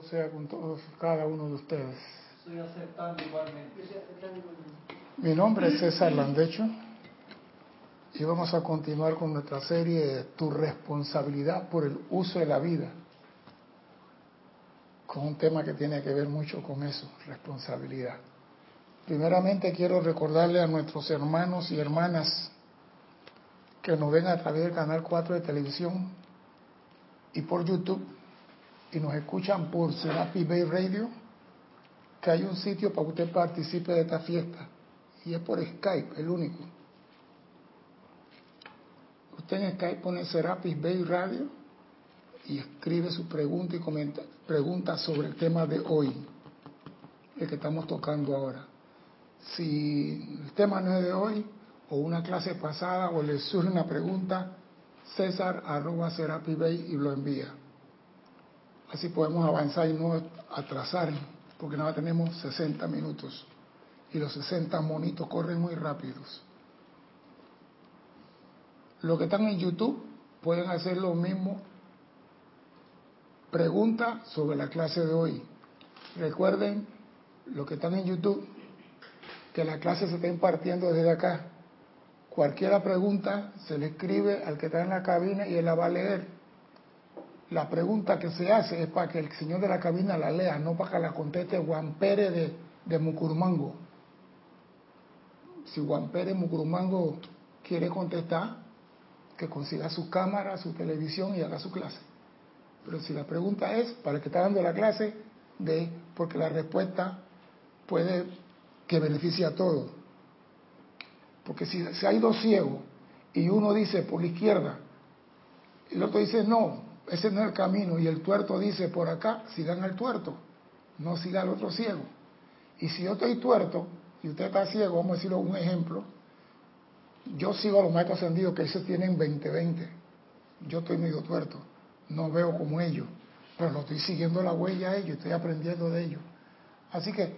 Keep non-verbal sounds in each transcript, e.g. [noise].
Bendito sea con todos, cada uno de ustedes. Estoy aceptando igualmente. Mi nombre es César Landecho y vamos a continuar con nuestra serie Tu responsabilidad por el uso de la vida, con un tema que tiene que ver mucho con eso, responsabilidad. Primeramente quiero recordarle a nuestros hermanos y hermanas que nos ven a través del canal 4 de televisión y por YouTube y nos escuchan por Serapi Bay Radio, que hay un sitio para que usted participe de esta fiesta y es por Skype, el único. Usted en Skype pone Serapis Bay Radio y escribe su pregunta y comenta pregunta sobre el tema de hoy, el que estamos tocando ahora. Si el tema no es de hoy, o una clase pasada, o le surge una pregunta, César arroba Serapi Bay y lo envía. Así podemos avanzar y no atrasar, porque nada tenemos 60 minutos y los 60 monitos corren muy rápidos. Los que están en YouTube pueden hacer lo mismo. Pregunta sobre la clase de hoy. Recuerden, los que están en YouTube, que la clase se está impartiendo desde acá. Cualquiera pregunta se le escribe al que está en la cabina y él la va a leer. La pregunta que se hace es para que el señor de la cabina la lea, no para que la conteste Juan Pérez de, de. Si Juan Pérez Mucurmango quiere contestar, que consiga su cámara, su televisión y haga su clase. Pero si la pregunta es para el que está dando la clase, de porque la respuesta puede que beneficie a todos. Porque si, si hay dos ciegos y uno dice por la izquierda, y el otro dice no, ese no es el camino, y el tuerto dice por acá, sigan al tuerto, no siga al otro ciego. Y si yo estoy tuerto y usted está ciego, vamos a decirlo un ejemplo, yo sigo a los maestros ascendidos que ellos tienen 20-20. Yo estoy medio tuerto, no veo como ellos, pero lo estoy siguiendo la huella a ellos, estoy aprendiendo de ellos. Así que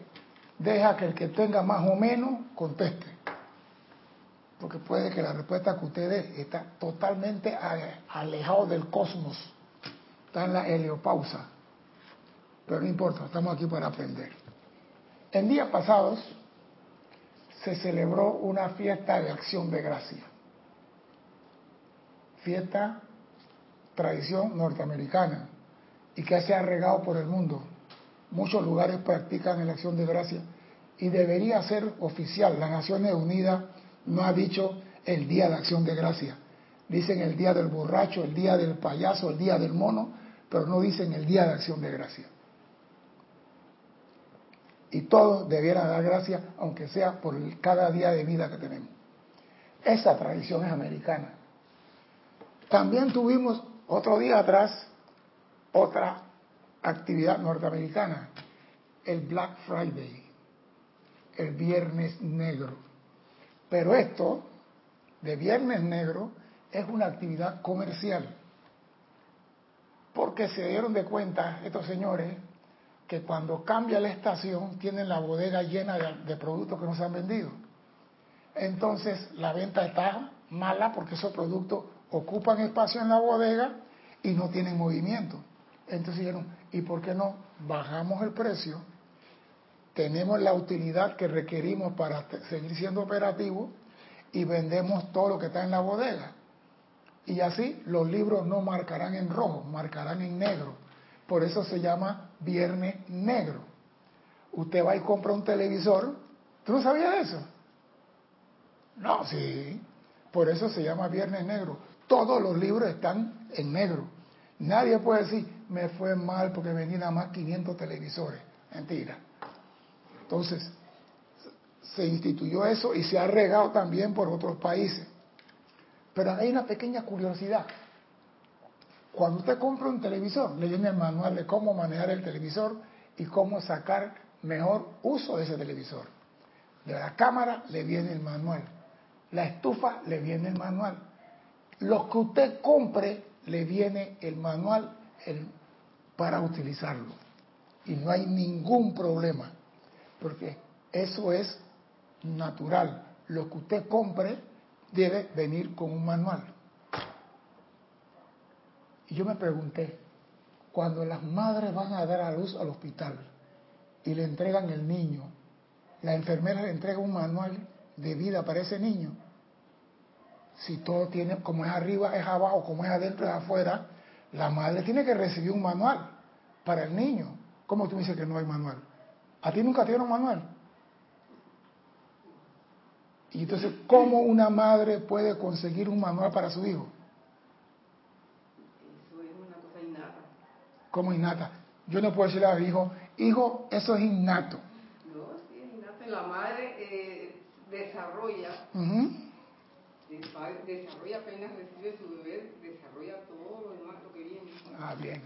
deja que el que tenga más o menos conteste. Porque puede que la respuesta que usted dé está totalmente alejado del cosmos. Está en la heliopausa. Pero no importa, estamos aquí para aprender. En días pasados se celebró una fiesta de acción de gracia. Fiesta, tradición norteamericana, y que se ha regado por el mundo. Muchos lugares practican la acción de gracia y debería ser oficial. Las Naciones Unidas no ha dicho el día de acción de gracia. Dicen el día del borracho, el día del payaso, el día del mono, pero no dicen el día de acción de gracia y todos debieran dar gracias, aunque sea por cada día de vida que tenemos. Esa tradición es americana. También tuvimos otro día atrás otra actividad norteamericana, el Black Friday, el Viernes Negro. Pero esto de Viernes Negro es una actividad comercial, porque se dieron de cuenta estos señores que cuando cambia la estación tienen la bodega llena de, productos que no se han vendido. Entonces la venta está mala porque esos productos ocupan espacio en la bodega y no tienen movimiento. Entonces dijeron, ¿y por qué no bajamos el precio? Tenemos la utilidad que requerimos para seguir siendo operativos y vendemos todo lo que está en la bodega. Y así los libros no marcarán en rojo, marcarán en negro. Por eso se llama Viernes Negro. Usted va y compra un televisor. ¿Tú no sabías eso? No, sí. Por eso se llama Viernes Negro. Todos los libros están en negro. Nadie puede decir, me fue mal porque venía nada más 500 televisores. Mentira. Entonces, se instituyó eso y se ha regado también por otros países. Pero hay una pequeña curiosidad. Cuando usted compra un televisor, le viene el manual de cómo manejar el televisor y cómo sacar mejor uso de ese televisor. De la cámara le viene el manual. La estufa le viene el manual. Lo que usted compre le viene el manual para utilizarlo. Y no hay ningún problema, porque eso es natural. Lo que usted compre debe venir con un manual. Y yo me pregunté, Cuando las madres van a dar a luz al hospital y le entregan el niño, la enfermera le entrega un manual de vida para ese niño. Si todo tiene, como es arriba, es abajo, como es adentro, es afuera, la madre tiene que recibir un manual para el niño. ¿Cómo tú dices que no hay manual? ¿A ti nunca te dieron manual? Y entonces, ¿cómo una madre puede conseguir un manual para su hijo? Eso es una cosa innata. ¿Cómo innata? Yo no puedo decirle a mi hijo, hijo, eso es innato. No, sí, es innata. La madre eh, desarrolla, Ujú. desa- desarrolla apenas recibe su bebé, desarrolla todo lo demás, lo que viene. Ah, bien.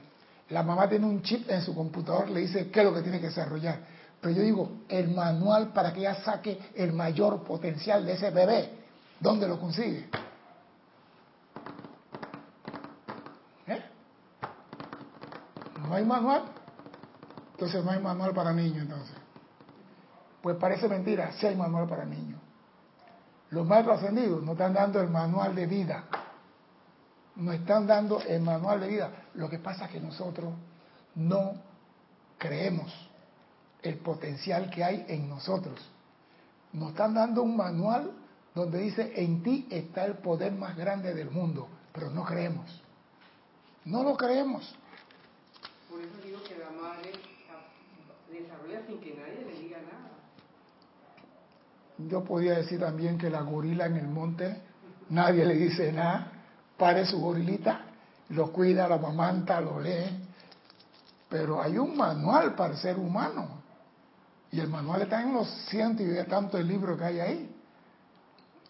La mamá tiene un chip en su computador, le dice qué es lo que tiene que desarrollar. Pero yo digo, el manual para que ella saque el mayor potencial de ese bebé, ¿dónde lo consigue? ¿Eh? ¿No hay manual? Entonces no hay manual para niños, entonces. Pues parece mentira, sí hay manual para niños. Los maestros ascendidos nos están dando el manual de vida nos están dando el manual de vida. Lo que pasa es que nosotros no creemos el potencial que hay en nosotros. Nos están dando un manual donde dice, en ti está el poder más grande del mundo, pero no creemos. No lo creemos. Por eso digo que la madre desarrolla sin que nadie le diga nada. Yo podía decir también que la gorila en el monte, nadie le dice nada, pare su gorilita, lo cuida, lo amamanta, lo lee, pero hay un manual para el ser humano. Y el manual está en los cientos y de tantos libros que hay ahí.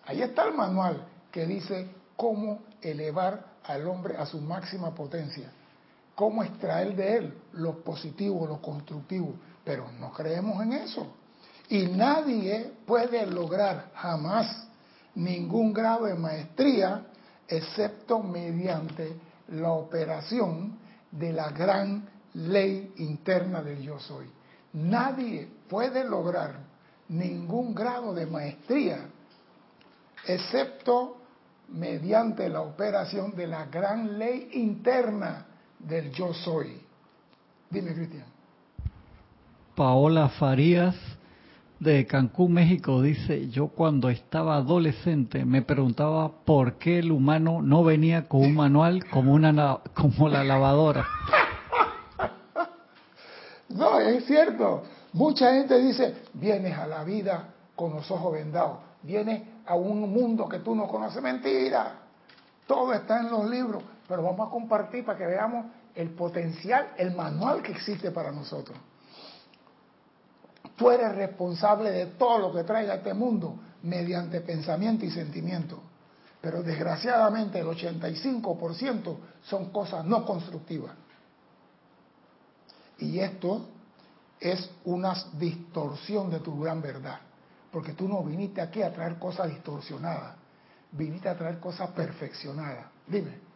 Ahí está el manual que dice cómo elevar al hombre a su máxima potencia, cómo extraer de él lo positivo, lo constructivo, pero no creemos en eso. Y nadie puede lograr jamás ningún grado de maestría excepto mediante la operación de la gran ley interna del yo soy. Nadie puede lograr ningún grado de maestría excepto mediante la operación de la gran ley interna del yo soy. Dime, Cristian. Paola Farías de Cancún, México, dice, yo cuando estaba adolescente me preguntaba por qué el humano no venía con un manual como, una, na- como la lavadora. [laughs] No, es cierto. Mucha gente dice, vienes a la vida con los ojos vendados, vienes a un mundo que tú no conoces. Mentira. Todo está en los libros, pero vamos a compartir para que veamos el potencial, el manual que existe para nosotros. Tú eres responsable de todo lo que traiga este mundo mediante pensamiento y sentimiento. Pero desgraciadamente el 85% son cosas no constructivas. Y esto es una distorsión de tu gran verdad. Porque tú no viniste aquí a traer cosas distorsionadas, viniste a traer cosas perfeccionadas. Dime.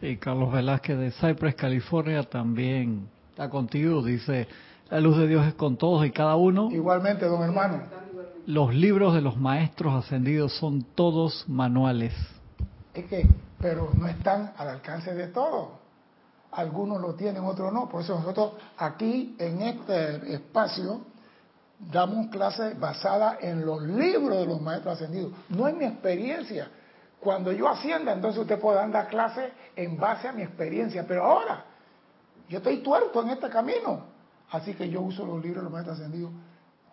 Y Carlos Velázquez de Cypress, California, también está contigo. Dice, la luz de Dios es con todos y cada uno. Igualmente, don hermano. Los libros de los maestros ascendidos son todos manuales. Es que, pero no están al alcance de todos. Algunos lo tienen, otros no. Por eso nosotros aquí en este espacio damos clases basadas en los libros de los maestros ascendidos, no en mi experiencia. Cuando yo ascienda, entonces usted puede dar clases en base a mi experiencia. Pero ahora, yo estoy tuerto en este camino. Así que yo uso los libros de los maestros ascendidos.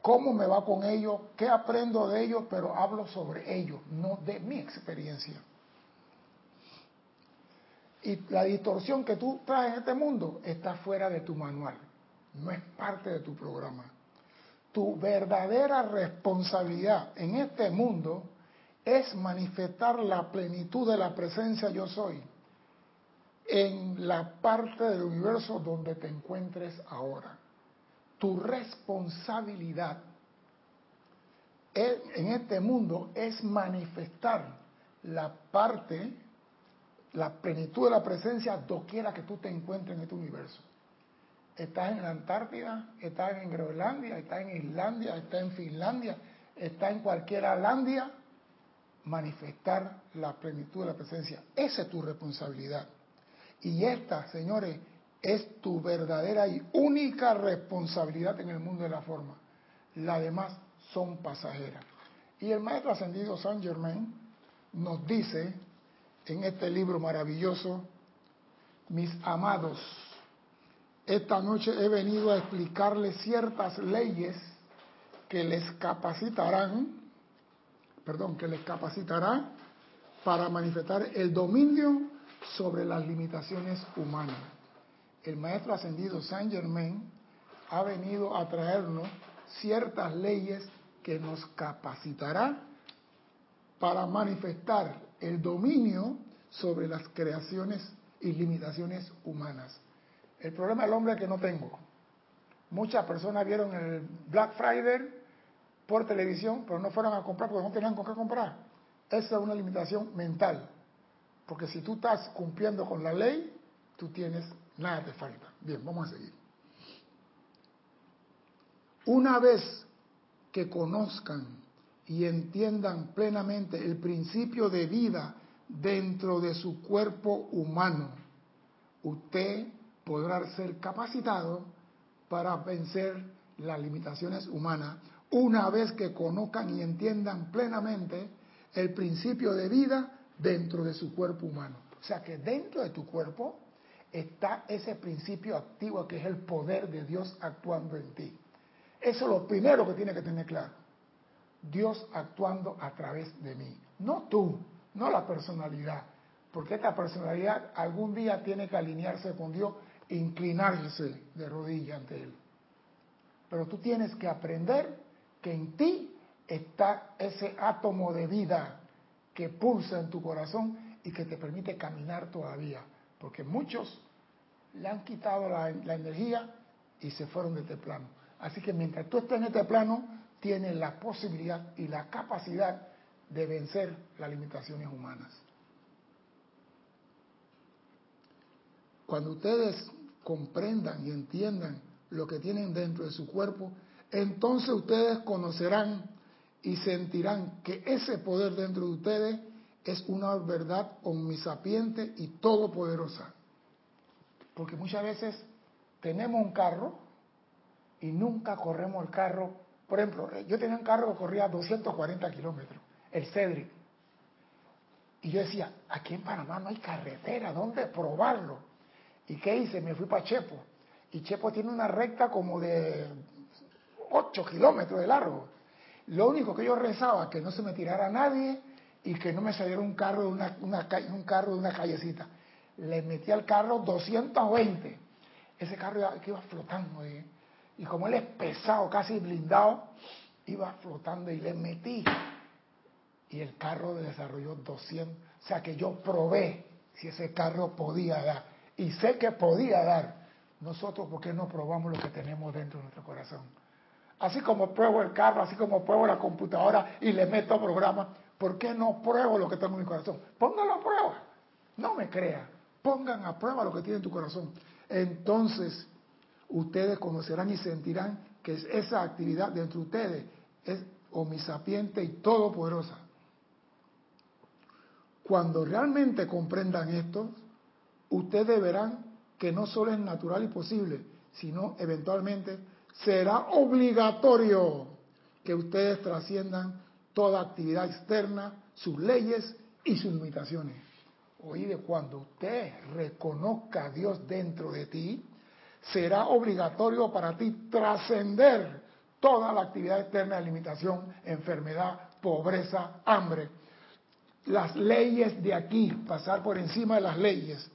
¿Cómo me va con ellos? ¿Qué aprendo de ellos? Pero hablo sobre ellos, no de mi experiencia. Y la distorsión que tú traes en este mundo está fuera de tu manual, no es parte de tu programa. Tu verdadera responsabilidad en este mundo es manifestar la plenitud de la presencia yo soy en la parte del universo donde te encuentres ahora. Tu responsabilidad en este mundo es manifestar la parte la plenitud de la presencia doquiera que tú te encuentres en este universo. Estás en la Antártida, estás en Groenlandia, estás en Islandia, estás en Finlandia, estás en cualquier Alandia, manifestar la plenitud de la presencia. Esa es tu responsabilidad. Y esta, señores, es tu verdadera y única responsabilidad en el mundo de la forma. Las demás son pasajeras. Y el maestro ascendido Saint Germain nos dice en este libro maravilloso, mis amados, esta noche he venido a explicarles ciertas leyes que les capacitarán, perdón, que les capacitará para manifestar el dominio sobre las limitaciones humanas. El maestro ascendido Saint Germain ha venido a traernos ciertas leyes que nos capacitará para manifestar el dominio sobre las creaciones y limitaciones humanas. El problema del hombre es que no tengo. Muchas personas vieron el Black Friday por televisión, pero no fueron a comprar porque no tenían con qué comprar. Esa es una limitación mental. Porque si tú estás cumpliendo con la ley, tú tienes nada de falta. Bien, vamos a seguir. Una vez que conozcan y entiendan plenamente el principio de vida dentro de su cuerpo humano, usted podrá ser capacitado para vencer las limitaciones humanas una vez que conozcan y entiendan plenamente el principio de vida dentro de su cuerpo humano. O sea que dentro de tu cuerpo está ese principio activo que es el poder de Dios actuando en ti. Eso es lo primero que tiene que tener claro. Dios actuando a través de mí. No tú, no la personalidad. Porque esta personalidad algún día tiene que alinearse con Dios e inclinarse de rodilla ante Él. Pero tú tienes que aprender que en ti está ese átomo de vida que pulsa en tu corazón y que te permite caminar todavía. Porque muchos le han quitado la, energía y se fueron de este plano. Así que mientras tú estés en este plano, tienes la posibilidad y la capacidad de vencer las limitaciones humanas. Cuando ustedes comprendan y entiendan lo que tienen dentro de su cuerpo, entonces ustedes conocerán y sentirán que ese poder dentro de ustedes es una verdad omnisapiente y todopoderosa. Porque muchas veces tenemos un carro y nunca corremos el carro. Por ejemplo, yo tenía un carro que corría 240 kilómetros, el Cedric. Y yo decía, aquí en Panamá no hay carretera, ¿dónde probarlo? ¿Y qué hice? Me fui para Chepo. Y Chepo tiene una recta como de 8 kilómetros de largo. Lo único que yo rezaba, que no se me tirara nadie y que no me saliera un carro de una, un carro una callecita. Le metí al carro 220. Ese carro iba, iba flotando. ¿eh? Y como él es pesado, casi blindado, iba flotando y le metí. Y el carro desarrolló 200. O sea que yo probé si ese carro podía dar. Y sé que podía dar. Nosotros, ¿por qué no probamos lo que tenemos dentro de nuestro corazón? Así como pruebo el carro, así como pruebo la computadora y le meto programa, ¿por qué no pruebo lo que tengo en mi corazón? Póngalo a prueba. No me crea. Pongan a prueba lo que tiene en tu corazón. Entonces, ustedes conocerán y sentirán que esa actividad dentro de ustedes es omisapiente y todopoderosa. Cuando realmente comprendan esto, ustedes verán que no solo es natural y posible, sino eventualmente será obligatorio que ustedes trasciendan toda actividad externa, sus leyes y sus limitaciones. Oíde, cuando usted reconozca a Dios dentro de ti, será obligatorio para ti trascender toda la actividad externa de limitación, enfermedad, pobreza, hambre. Las leyes de aquí, pasar por encima de las leyes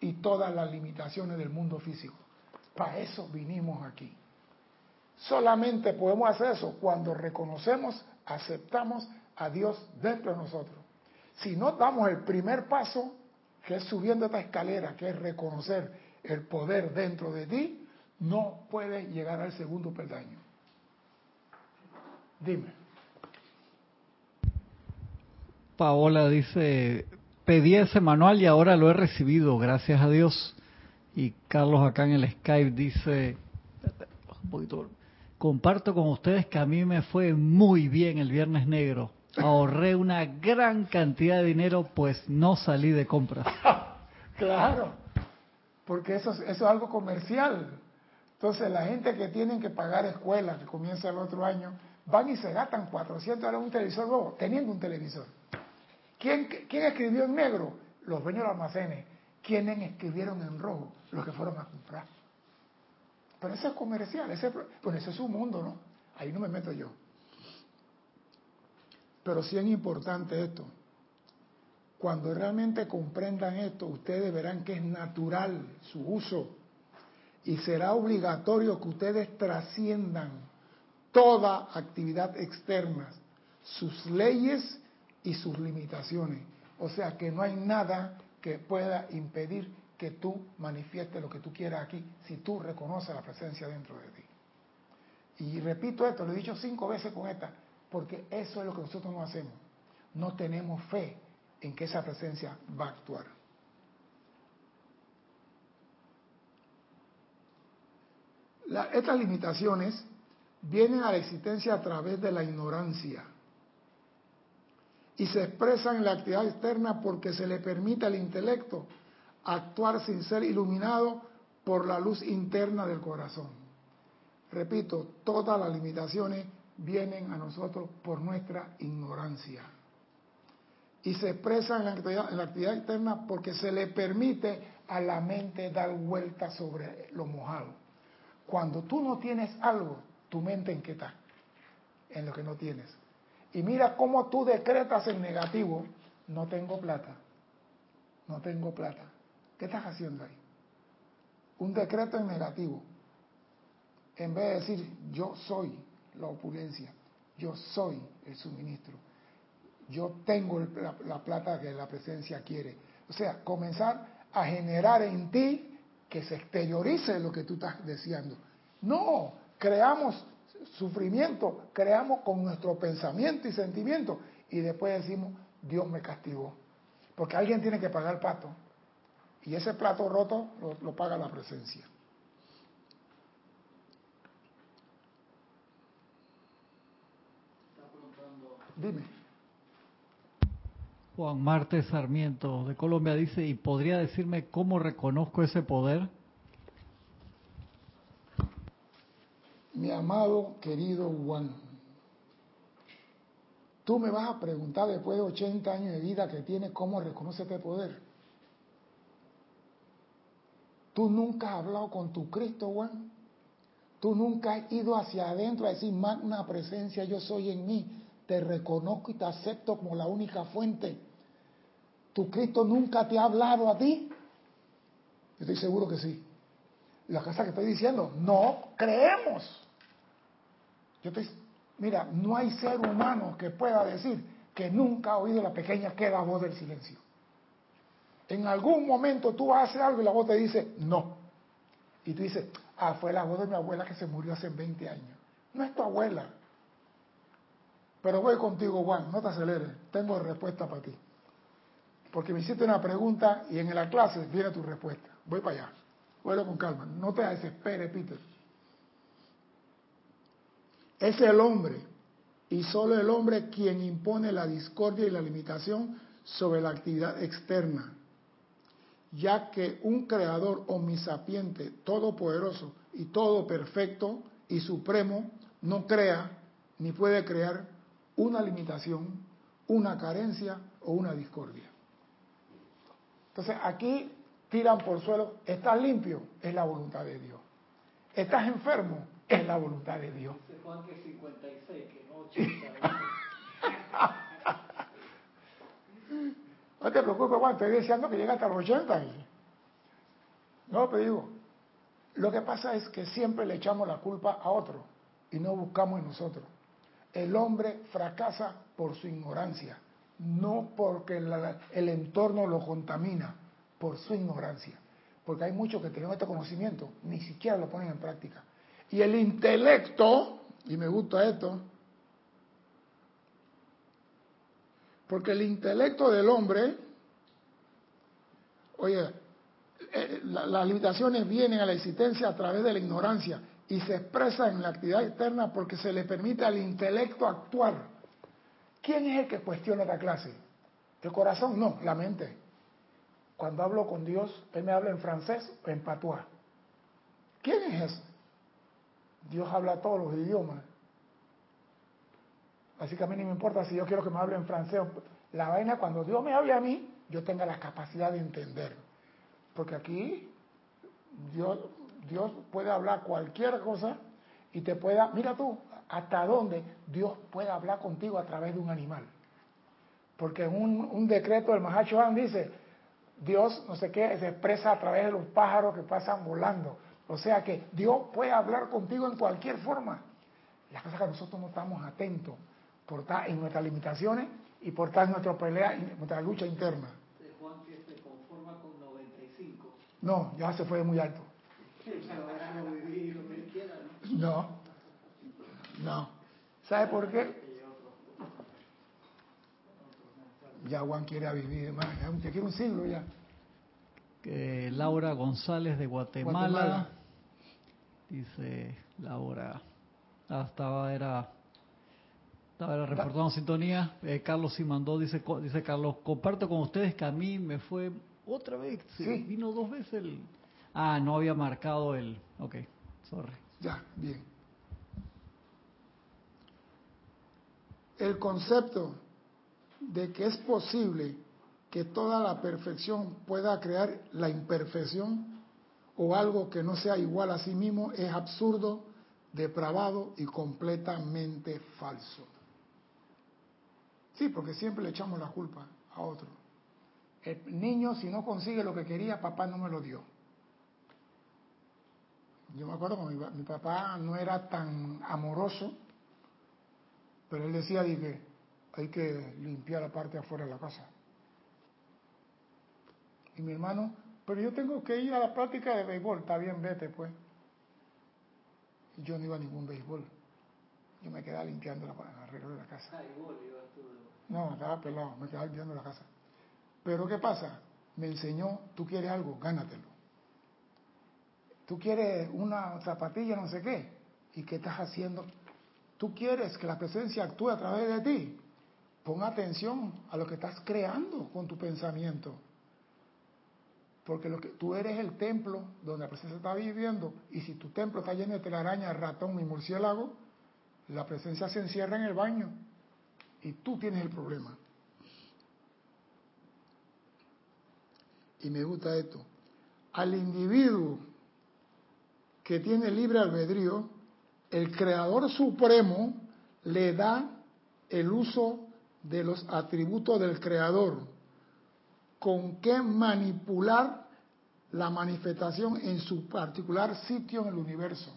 y todas las limitaciones del mundo físico. Para eso vinimos aquí. Solamente podemos hacer eso cuando reconocemos, aceptamos a Dios dentro de nosotros. Si no damos el primer paso, que es subiendo esta escalera, que es reconocer el poder dentro de ti, no puedes llegar al segundo peldaño. Dime. Paola dice, pedí ese manual y ahora lo he recibido, gracias a Dios. Y Carlos acá en el Skype dice, un poquito, comparto con ustedes que a mí me fue muy bien el Viernes Negro. Ahorré una gran cantidad de dinero, pues no salí de compras. [laughs] claro, porque eso, es- eso es algo comercial. Entonces la gente que tienen que pagar escuela, que comienza el otro año, van y se gastan 400 dólares un televisor nuevo, teniendo un televisor. ¿Quién, ¿Quién escribió en negro? Los dueños de los almacenes. ¿Quiénes escribieron en rojo? Los que fueron a comprar. Pero eso es comercial, ese, bueno, ese es su mundo, ¿no? Ahí no me meto yo. Pero sí es importante esto. Cuando realmente comprendan esto, ustedes verán que es natural su uso y será obligatorio que ustedes trasciendan toda actividad externa, sus leyes y sus limitaciones. O sea que no hay nada que pueda impedir que tú manifiestes lo que tú quieras aquí si tú reconoces la presencia dentro de ti. Y repito esto, lo he dicho cinco veces con esta, porque eso es lo que nosotros no hacemos. No tenemos fe en que esa presencia va a actuar. La- estas limitaciones vienen a la existencia a través de la ignorancia y se expresan en la actividad externa porque se le permite al intelecto actuar sin ser iluminado por la luz interna del corazón. Repito, todas las limitaciones vienen a nosotros por nuestra ignorancia. Y se expresan en la actividad, en la actividad externa porque se le permite a la mente dar vuelta sobre lo mojado. Cuando tú no tienes algo, tu mente en qué está? En lo que no tienes. Y mira cómo tú decretas en negativo, no tengo plata, no tengo plata. ¿Qué estás haciendo ahí? Un decreto en negativo. En vez de decir, yo soy la opulencia, yo soy el suministro, yo tengo la plata que la presencia quiere. O sea, comenzar a generar en ti que se exteriorice lo que tú estás deseando. No, creamos sufrimiento, creamos con nuestro pensamiento y sentimiento y después decimos, Dios me castigó. Porque alguien tiene que pagar el pato. Y ese plato roto lo, lo paga la presencia. Dime. Juan Marte Sarmiento de Colombia dice, ¿y podría decirme cómo reconozco ese poder? Mi amado, querido Juan, tú me vas a preguntar después de 80 años de vida que tienes cómo reconoce este poder. Tú nunca has hablado con tu Cristo, Juan. Tú nunca has ido hacia adentro a decir, magna presencia, yo soy en mí. Te reconozco y te acepto como la única fuente. ¿Tu Cristo nunca te ha hablado a ti? Yo estoy seguro que sí. La cosa que estoy diciendo, no creemos. Yo estoy, mira, no hay ser humano que pueda decir que nunca ha oído la pequeña queda voz del silencio. En algún momento tú haces algo y la voz te dice no. Y tú dices, ah, fue la voz de mi abuela que se murió hace 20 años. No es tu abuela. Pero voy contigo, Juan, no te aceleres. Tengo respuesta para ti. Porque me hiciste una pregunta y en la clase viene tu respuesta. Voy para allá. Vuelo con calma. No te desesperes, Peter. Es el hombre y solo el hombre quien impone la discordia y la limitación sobre la actividad externa, ya que un creador omnisapiente, todopoderoso y todo perfecto y supremo no crea ni puede crear una limitación, una carencia o una discordia. Entonces aquí tiran por suelo, estás limpio, es la voluntad de Dios. Estás enfermo, es la voluntad de Dios. Juan que 56, que no 80. [laughs] No te preocupes, Juan, estoy deseando que llegue hasta los 80. No, pero digo, lo que pasa es que siempre le echamos la culpa a otro y no buscamos en nosotros. El hombre fracasa por su ignorancia, no porque la- el entorno lo contamina, por su ignorancia. Porque hay muchos que tienen este conocimiento, ni siquiera lo ponen en práctica. Y el intelecto, y me gusta esto, porque el intelecto del hombre, oye, eh, la- las limitaciones vienen a la existencia a través de la ignorancia y se expresan en la actividad externa porque se le permite al intelecto actuar. ¿Quién es el que cuestiona esta clase? ¿El corazón? No, la mente. cuando hablo con Dios, Él me habla en francés o en patuá. ¿Quién es ese? Dios habla todos los idiomas. Así que a mí no me importa si yo quiero que me hable en francés. La vaina, cuando Dios me hable a mí, yo tenga la capacidad de entender. Porque aquí Dios, Dios puede hablar cualquier cosa y te pueda, mira tú, hasta dónde Dios puede hablar contigo a través de un animal. Porque en un, decreto del Mahachohan dice, Dios, no sé qué, se expresa a través de los pájaros que pasan volando. O sea que Dios puede hablar contigo en cualquier forma. La cosa es que nosotros no estamos atentos por estar en nuestras limitaciones y por estar en nuestra pelea, en nuestra lucha interna. Juan que se conforma con 95. No, ya se fue muy alto. No, no. ¿Sabe por qué? Ya Juan quiere vivir más, ya quiere un siglo ya. Que Laura González de Guatemala, dice Laura, ah, estaba era estaba reportando sintonía. Eh, Carlos sí mandó, dice, dice Carlos, comparto con ustedes que a mí me fue otra vez, sí. vino dos veces el... Ah, no había marcado el... Ok, sorry. Ya, bien. El concepto de que es posible que toda la perfección pueda crear la imperfección o algo que no sea igual a sí mismo es absurdo, depravado y completamente falso. Sí, porque siempre le echamos la culpa a otro. El niño, si no consigue lo que quería, papá no me lo dio. Yo me acuerdo que mi, papá no era tan amoroso, pero él decía que hay que limpiar la parte de afuera de la casa. Y mi hermano, pero yo tengo que ir a la práctica de béisbol, está bien, vete pues. Y yo no iba a ningún béisbol. Yo me quedaba limpiando la, alrededor de la casa. Ah, no, estaba pelado, me quedaba limpiando la casa. Pero ¿qué pasa? Me enseñó, tú quieres algo, gánatelo. Tú quieres una zapatilla, no sé qué. ¿Y qué estás haciendo? Tú quieres que la presencia actúe a través de ti. Pon atención a lo que estás creando con tu pensamiento. Porque lo que, tú eres el templo donde la presencia está viviendo. Y si tu templo está lleno de telaraña, ratón y murciélago, la presencia se encierra en el baño y tú tienes el problema. Y me gusta esto. Al individuo que tiene libre albedrío, el Creador Supremo le da el uso de los atributos del Creador, con qué manipular la manifestación en su particular sitio en el universo.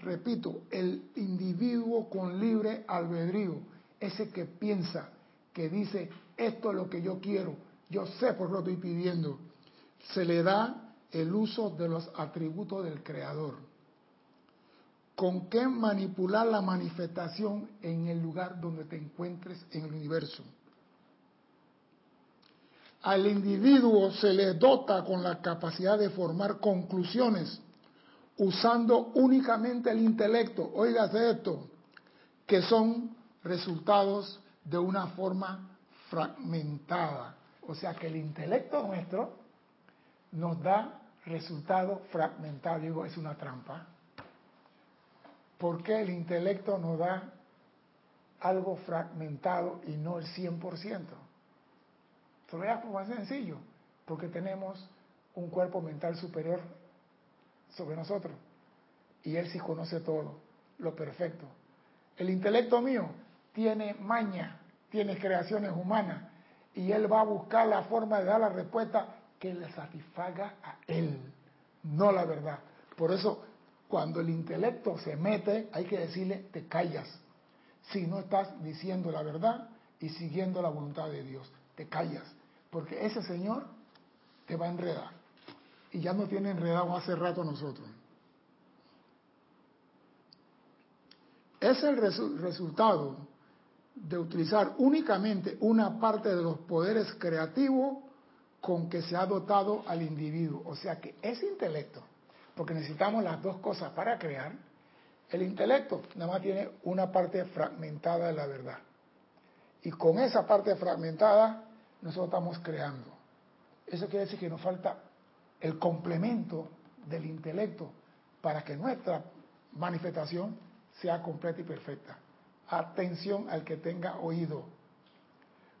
Repito, el individuo con libre albedrío, ese que piensa, que dice, esto es lo que yo quiero, yo sé por lo estoy pidiendo, se le da el uso de los atributos del Creador. ¿Con qué manipular la manifestación en el lugar donde te encuentres en el universo? Al individuo se le dota con la capacidad de formar conclusiones usando únicamente el intelecto, oígase esto, que son resultados de una forma fragmentada. O sea que el intelecto nuestro nos da resultados fragmentados. Digo, es una trampa. ¿Por qué el intelecto nos da algo fragmentado y no el 100%? Te lo a más sencillo. Porque tenemos un cuerpo mental superior sobre nosotros. Y Él sí conoce todo, lo perfecto. El intelecto mío tiene maña, tiene creaciones humanas. Y Él va a buscar la forma de dar la respuesta que le satisfaga a Él, no la verdad. Por eso, cuando el intelecto se mete, hay que decirle, te callas. Si no estás diciendo la verdad y siguiendo la voluntad de Dios, te callas. Porque ese Señor te va a enredar y ya no tiene enredado hace rato nosotros. Es el resultado de utilizar únicamente una parte de los poderes creativos con que se ha dotado al individuo. O sea que ese intelecto, porque necesitamos las dos cosas para crear, el intelecto nada más tiene una parte fragmentada de la verdad. Y con esa parte fragmentada nosotros estamos creando. Eso quiere decir que nos falta el complemento del intelecto para que nuestra manifestación sea completa y perfecta. Atención al que tenga oído.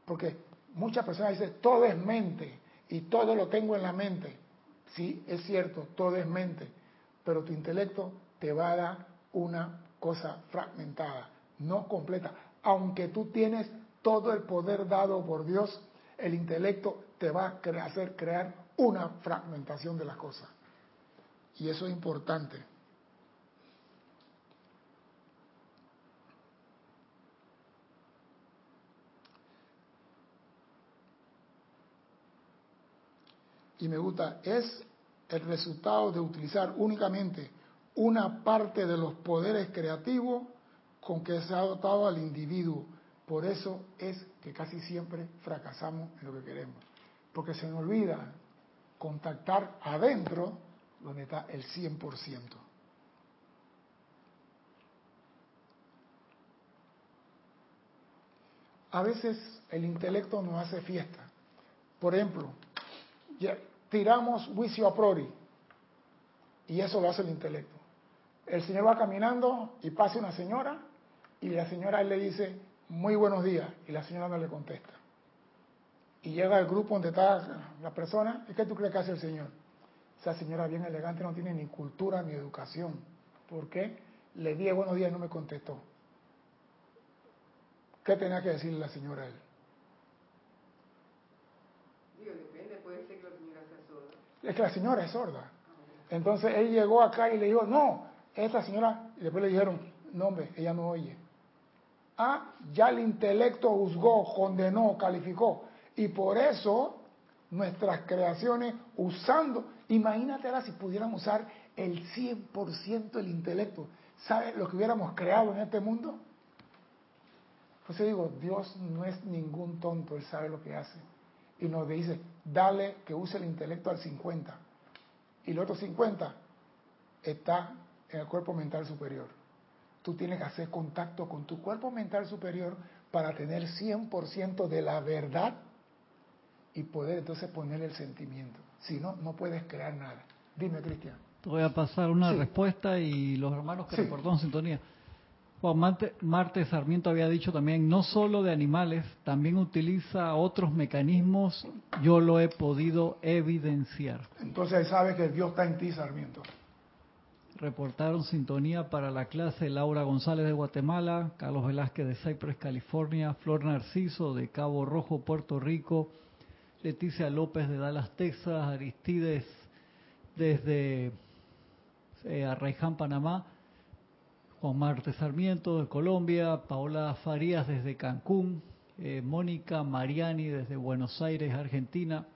Porque muchas personas dicen, todo es mente y todo lo tengo en la mente. Sí, es cierto, todo es mente, pero tu intelecto te va a dar una cosa fragmentada, no completa. Aunque tú tienes todo el poder dado por Dios, el intelecto te va a hacer crear una fragmentación de las cosas. Y eso es importante. Y me gusta, es el resultado de utilizar únicamente una parte de los poderes creativos con que se ha dotado al individuo. Por eso es que casi siempre fracasamos en lo que queremos. Porque se nos olvida contactar adentro donde está el 100%. A veces el intelecto nos hace fiesta. Por ejemplo, tiramos juicio a priori y eso lo hace el intelecto. El señor va caminando y pasa una señora y la señora le dice, muy buenos días, y la señora no le contesta. Y llega al grupo donde está la persona, ¿y qué tú crees que hace el señor? Esa señora bien elegante no tiene ni cultura ni educación. ¿Por qué? Le dije buenos días y no me contestó. ¿Qué tenía que decirle la señora a él? depende, puede ser que la señora sea sorda. Es que la señora es sorda. Entonces él llegó acá y le dijo, no, esta señora, y después le dijeron, no hombre, ella no oye. Ah, ya el intelecto juzgó, condenó, calificó. Y por eso nuestras creaciones usando, imagínate ahora si pudiéramos usar el 100% del intelecto. ¿Sabes lo que hubiéramos creado en este mundo? Pues yo digo, Dios no es ningún tonto, Él sabe lo que hace. Y nos dice, dale que use el intelecto al 50. Y el otro 50 está en el cuerpo mental superior. Tú tienes que hacer contacto con tu cuerpo mental superior para tener 100% de la verdad y poder entonces poner el sentimiento. Si no, no puedes crear nada. Dime, Cristian. Te voy a pasar una respuesta y los hermanos que sí. reportaron sintonía. Juan Marte, Marte, Sarmiento había dicho también, no solo de animales, también utiliza otros mecanismos, yo lo he podido evidenciar. Entonces sabe que Dios está en ti, Sarmiento. Reportaron sintonía para la clase Laura González de Guatemala, Carlos Velázquez de Cypress, California, Flor Narciso de Cabo Rojo, Puerto Rico, Leticia López de Dallas, Texas, Aristides desde eh, Arraiján, Panamá, Juan Marte Sarmiento de Colombia, Paola Farías desde Cancún, eh, Mónica Mariani desde Buenos Aires, Argentina,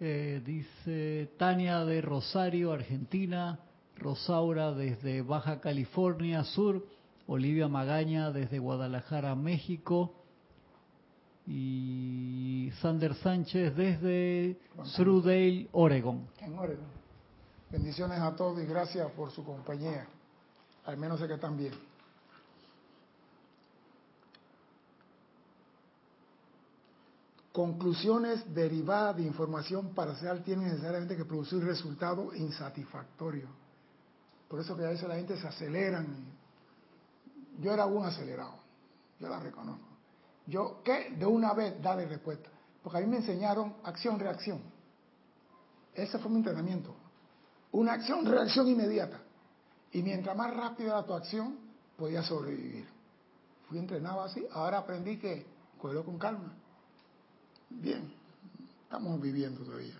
eh, dice Tania de Rosario, Argentina, Rosaura desde Baja California Sur, Olivia Magaña desde Guadalajara, México, y Sander Sánchez desde Shrewdale, Oregon. En Oregon. Bendiciones a todos y gracias por su compañía. Al menos sé que están bien. Conclusiones derivadas de información parcial tienen necesariamente que producir resultados insatisfactorios. Por eso que a veces la gente se aceleran. Yo era un acelerado, yo la reconozco. Yo, ¿qué? De una vez dale respuesta. Porque a mí me enseñaron acción-reacción. Ese fue mi entrenamiento. Una acción-reacción inmediata. Y mientras más rápida era tu acción, podías sobrevivir. Fui entrenado así. Ahora aprendí que cogerlo con calma. Bien, estamos viviendo todavía.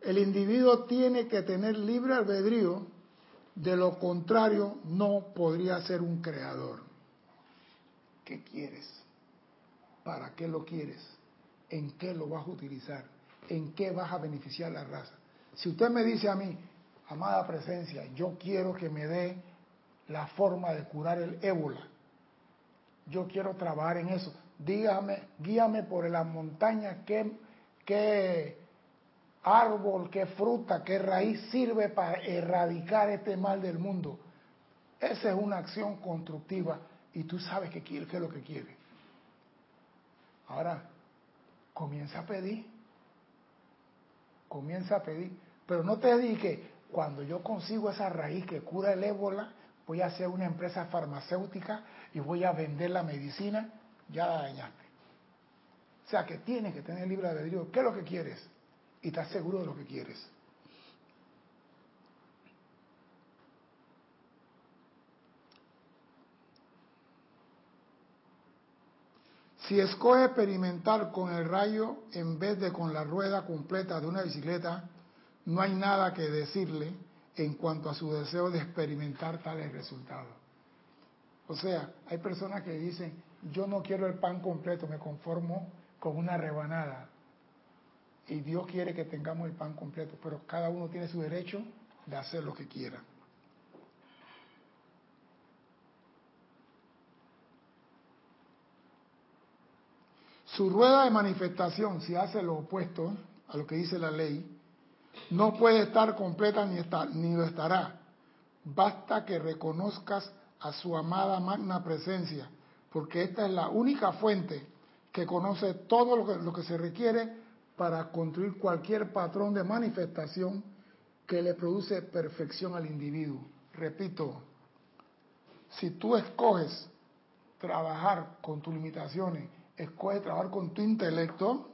El individuo tiene que tener libre albedrío, de lo contrario no podría ser un creador. ¿Qué quieres? ¿Para qué lo quieres? ¿En qué lo vas a utilizar? ¿En qué vas a beneficiar a la raza? Si usted me dice a mí, amada presencia, yo quiero que me dé la forma de curar el ébola, yo quiero trabajar en eso, dígame, guíame por la montaña, qué, qué árbol, qué fruta, qué raíz sirve para erradicar este mal del mundo. Esa es una acción constructiva y tú sabes que qué es lo que quiere. Ahora, Comienza a pedir. Comienza a pedir. Pero no te digas cuando yo consigo esa raíz que cura el ébola, voy a hacer una empresa farmacéutica y voy a vender la medicina, ya la dañaste. O sea que tienes que tener libre albedrío. ¿Qué es lo que quieres? Y estás seguro de lo que quieres. Si escoge experimentar con el rayo en vez de con la rueda completa de una bicicleta, no hay nada que decirle en cuanto a su deseo de experimentar tales resultados. O sea, hay personas que dicen, yo no quiero el pan completo, me conformo con una rebanada. Y Dios quiere que tengamos el pan completo, pero cada uno tiene su derecho de hacer lo que quiera. Su rueda de manifestación, si hace lo opuesto a lo que dice la ley, no puede estar completa ni, ni lo estará. Basta que reconozcas a su amada magna presencia, porque esta es la única fuente que conoce todo lo que, lo que se requiere para construir cualquier patrón de manifestación que le produce perfección al individuo. Repito, si tú escoges trabajar con tus limitaciones escoge trabajar con tu intelecto,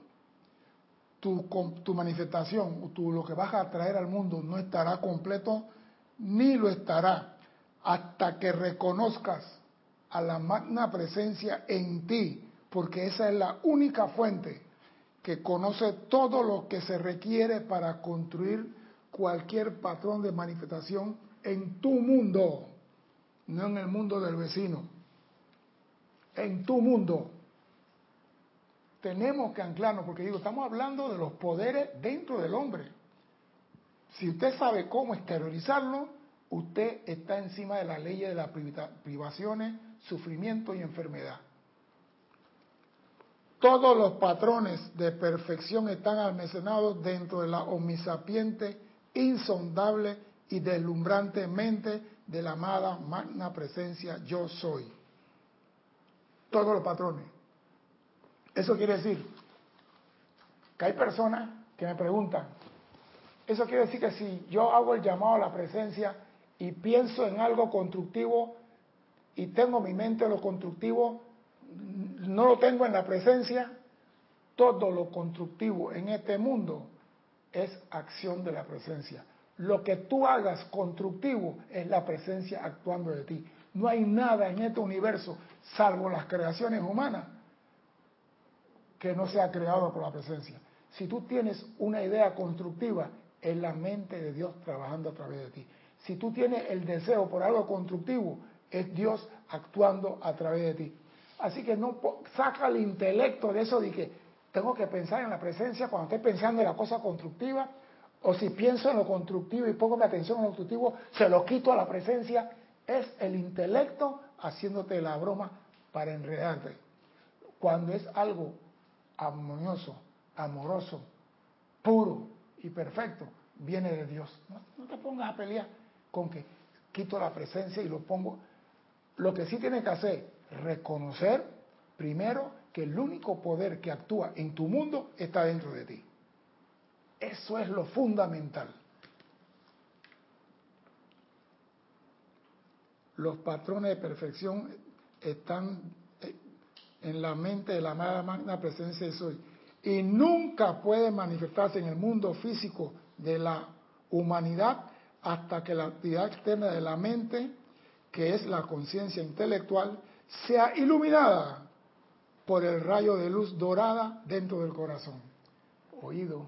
tu, tu manifestación, tu, lo que vas a traer al mundo no estará completo, ni lo estará, hasta que reconozcas a la magna presencia en ti, porque esa es la única fuente que conoce todo lo que se requiere para construir cualquier patrón de manifestación en tu mundo, no en el mundo del vecino, en tu mundo tenemos que anclarnos, porque digo, estamos hablando de los poderes dentro del hombre. Si usted sabe cómo exteriorizarlo, usted está encima de la ley de las privaciones, sufrimiento y enfermedad. Todos los patrones de perfección están almacenados dentro de la omnisapiente, insondable y deslumbrante mente de la amada magna presencia yo soy. Todos los patrones. Eso quiere decir que hay personas que me preguntan, eso quiere decir que si yo hago el llamado a la presencia y pienso en algo constructivo y tengo mi mente lo constructivo, no lo tengo en la presencia, todo lo constructivo en este mundo es acción de la presencia. Lo que tú hagas constructivo es la presencia actuando de ti. No hay nada en este universo, salvo las creaciones humanas, que no sea creado por la presencia. Si tú tienes una idea constructiva, es la mente de Dios trabajando a través de ti. Si tú tienes el deseo por algo constructivo, es Dios actuando a través de ti. Así que no saca el intelecto de eso de que tengo que pensar en la presencia cuando estoy pensando en la cosa constructiva, o si pienso en lo constructivo y pongo mi atención en lo constructivo, se lo quito a la presencia. Es el intelecto haciéndote la broma para enredarte. Cuando es algo armonioso, amoroso, puro y perfecto, viene de Dios. No, te pongas a pelear con que quito la presencia y lo pongo. Lo que sí tienes que hacer, reconocer primero que el único poder que actúa en tu mundo está dentro de ti. Eso es lo fundamental. Los patrones de perfección están en la mente de la amada magna presencia de soy. Y nunca puede manifestarse en el mundo físico de la humanidad hasta que la actividad externa de la mente, que es la conciencia intelectual, sea iluminada por el rayo de luz dorada dentro del corazón. Oído,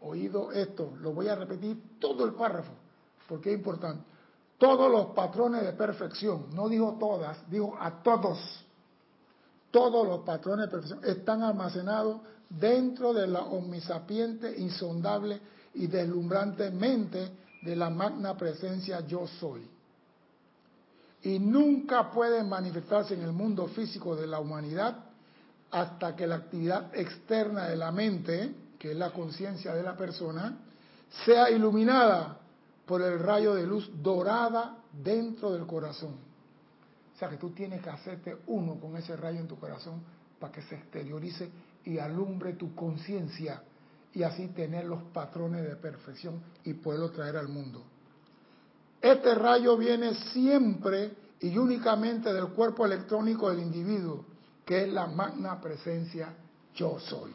oído esto, lo voy a repetir todo el párrafo, porque es importante. Todos los patrones de perfección, no digo todas, digo a todos todos los patrones de perfección están almacenados dentro de la omnisapiente, insondable y deslumbrante mente de la magna presencia yo soy. Y nunca pueden manifestarse en el mundo físico de la humanidad hasta que la actividad externa de la mente, que es la conciencia de la persona, sea iluminada por el rayo de luz dorada dentro del corazón. O sea que tú tienes que hacerte uno con ese rayo en tu corazón para que se exteriorice y alumbre tu conciencia y así tener los patrones de perfección y poderlo traer al mundo. Este rayo viene siempre y únicamente del cuerpo electrónico del individuo, que es la magna presencia yo soy.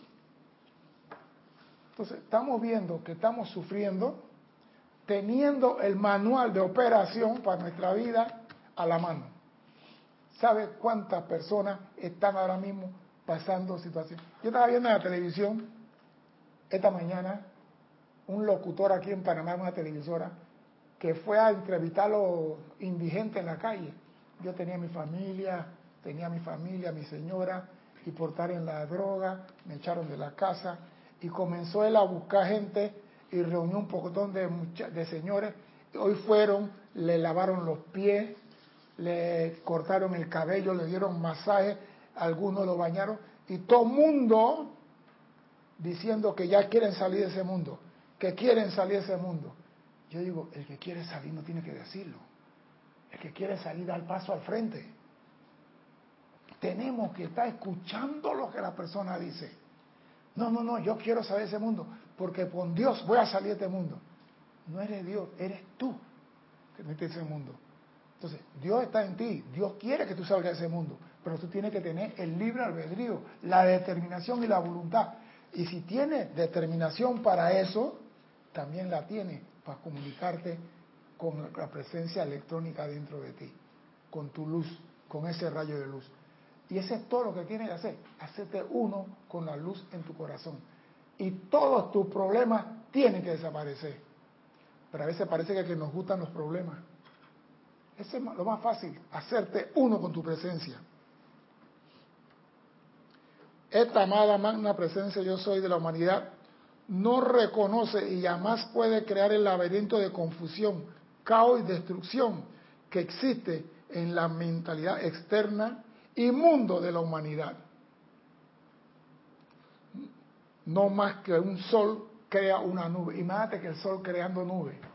Entonces, estamos viendo que estamos sufriendo teniendo el manual de operación para nuestra vida a la mano. ¿Sabe cuántas personas están ahora mismo pasando situaciones? Yo estaba viendo en la televisión esta mañana un locutor aquí en Panamá, una televisora, que fue a entrevistar a los indigentes en la calle. Yo tenía mi familia, tenía mi familia, mi señora, y por estar en la droga me echaron de la casa y comenzó él a buscar gente y reunió un pocotón de, de señores. Hoy fueron, le lavaron los pies, le cortaron el cabello, le dieron masaje, algunos lo bañaron y todo mundo diciendo que ya quieren salir de ese mundo, que quieren salir de ese mundo. Yo digo, el que quiere salir no tiene que decirlo. El que quiere salir da el paso al frente. Tenemos que estar escuchando lo que la persona dice. No, no, no, yo quiero salir de ese mundo, porque con Dios voy a salir de este mundo. No eres Dios, eres tú que metes ese mundo. Entonces, Dios está en ti, Dios quiere que tú salgas de ese mundo, pero tú tienes que tener el libre albedrío, la determinación y la voluntad. Y si tienes determinación para eso, también la tienes para comunicarte con la presencia electrónica dentro de ti, con tu luz, con ese rayo de luz. Y ese es todo lo que tienes que hacer, hacerte uno con la luz en tu corazón. Y todos tus problemas tienen que desaparecer. Pero a veces parece que, que nos gustan los problemas. Ese es lo más fácil, hacerte uno con tu presencia. Esta amada magna presencia yo soy de la humanidad no reconoce y jamás puede crear el laberinto de confusión, caos y destrucción que existe en la mentalidad externa y mundo de la humanidad. No más que un sol crea una nube. Imagínate que el sol creando nube.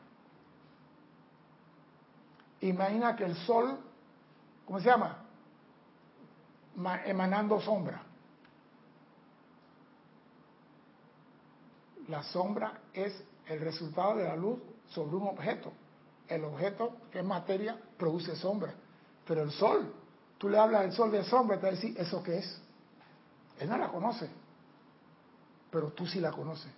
Imagina que el sol, ¿cómo se llama? Emanando sombra. La sombra es el resultado de la luz sobre un objeto. El objeto, que es materia, produce sombra. Pero el sol, tú le hablas al sol de sombra, te va a decir, ¿eso qué es? Él no la conoce, pero tú sí la conoces.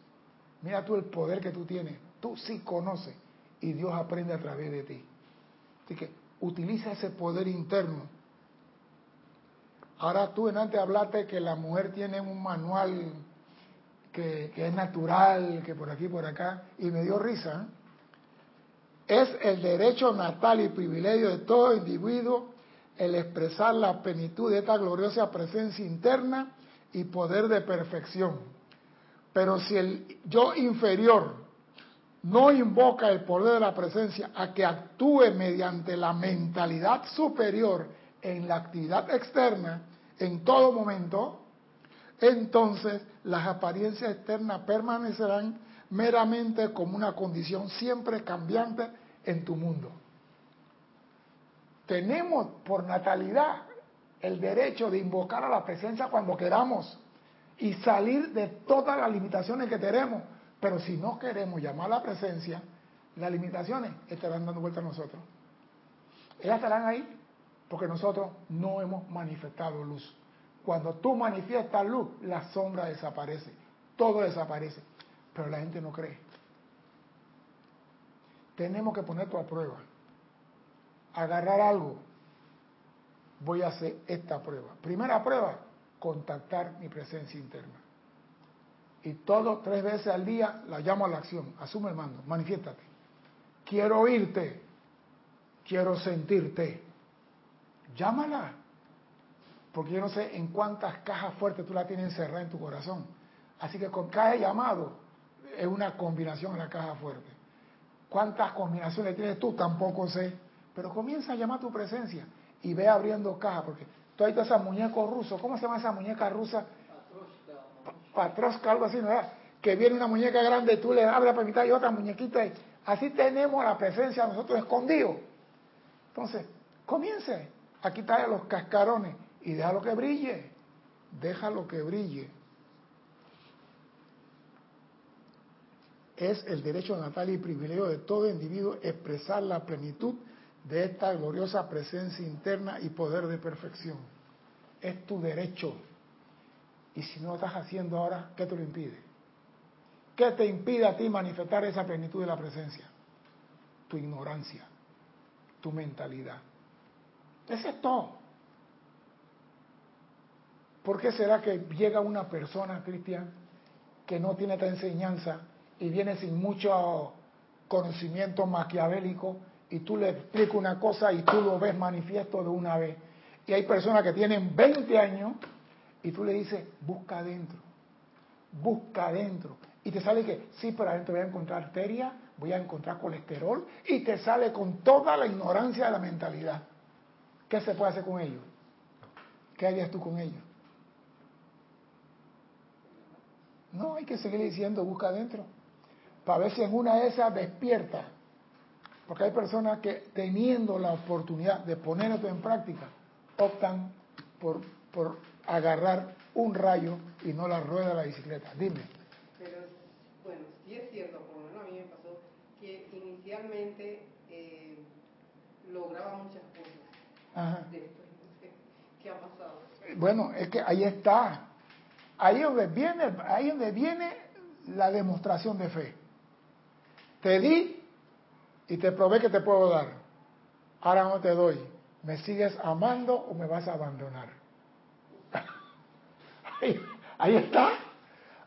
Mira tú el poder que tú tienes, tú sí conoces y Dios aprende a través de ti. Así que utiliza ese poder interno. Ahora tú en antes hablaste que la mujer tiene un manual que, es natural, que por aquí, por acá, y me dio risa. ¿eh? Es el derecho natal y privilegio de todo individuo el expresar la plenitud de esta gloriosa presencia interna y poder de perfección. Pero si el yo inferior no invoca el poder de la presencia a que actúe mediante la mentalidad superior en la actividad externa en todo momento, entonces las apariencias externas permanecerán meramente como una condición siempre cambiante en tu mundo. Tenemos por natalidad el derecho de invocar a la presencia cuando queramos y salir de todas las limitaciones que tenemos. Pero si no queremos llamar a la presencia, las limitaciones estarán dando vuelta a nosotros. Ellas estarán ahí porque nosotros no hemos manifestado luz. Cuando tú manifiestas luz, la sombra desaparece, todo desaparece, pero la gente no cree. Tenemos que poner a prueba. Agarrar algo. Voy a hacer esta prueba. Primera prueba, contactar mi presencia interna. Y todo tres veces al día la llamo a la acción. Asume el mando, manifiéstate. Quiero oírte. Quiero sentirte. Llámala. Porque yo no sé en cuántas cajas fuertes tú la tienes encerrada en tu corazón. Así que con cada llamado es una combinación en la caja fuerte. ¿Cuántas combinaciones tienes tú? Tampoco sé. Pero comienza a llamar tu presencia y ve abriendo cajas. Porque tú hay todos esos muñecos rusos. ¿Cómo se llama esa muñeca rusa? patrosca, algo así, ¿verdad? Que viene una muñeca grande y tú le abres la mitad y otra muñequita. Y así tenemos la presencia de nosotros escondido. Entonces, comience a quitarle los cascarones y déjalo que brille. Déjalo que brille. Es el derecho natal y privilegio de todo individuo expresar la plenitud de esta gloriosa presencia interna y poder de perfección. Es tu derecho. Y si no lo estás haciendo ahora, ¿qué te lo impide? ¿Qué te impide a ti manifestar esa plenitud de la presencia? Tu ignorancia, tu mentalidad. Ese es todo. ¿Por qué será que llega una persona, Cristian, que no tiene esta enseñanza y viene sin mucho conocimiento maquiavélico y tú le explicas una cosa y tú lo ves manifiesto de una vez? Y hay personas que tienen 20 años y tú le dices, busca adentro, busca adentro. Y te sale que, sí, pero adentro voy a encontrar arteria, voy a encontrar colesterol, y te sale con toda la ignorancia de la mentalidad. ¿Qué se puede hacer con ellos? ¿Qué harías tú con ellos? No, hay que seguir diciendo, busca adentro, para ver si en una de esas despierta. Porque hay personas que teniendo la oportunidad de poner esto en práctica, optan por agarrar un rayo y no la rueda de la bicicleta. Dime. Pero, bueno, sí es cierto, por lo menos a mí me pasó, que inicialmente eh, lograba muchas cosas. Ajá. Después, ¿qué ha pasado? Bueno, es que ahí está. Ahí donde viene, ahí donde viene la demostración de fe. Te di y te probé que te puedo dar. Ahora no te doy. ¿Me sigues amando o me vas a abandonar? Ahí, está.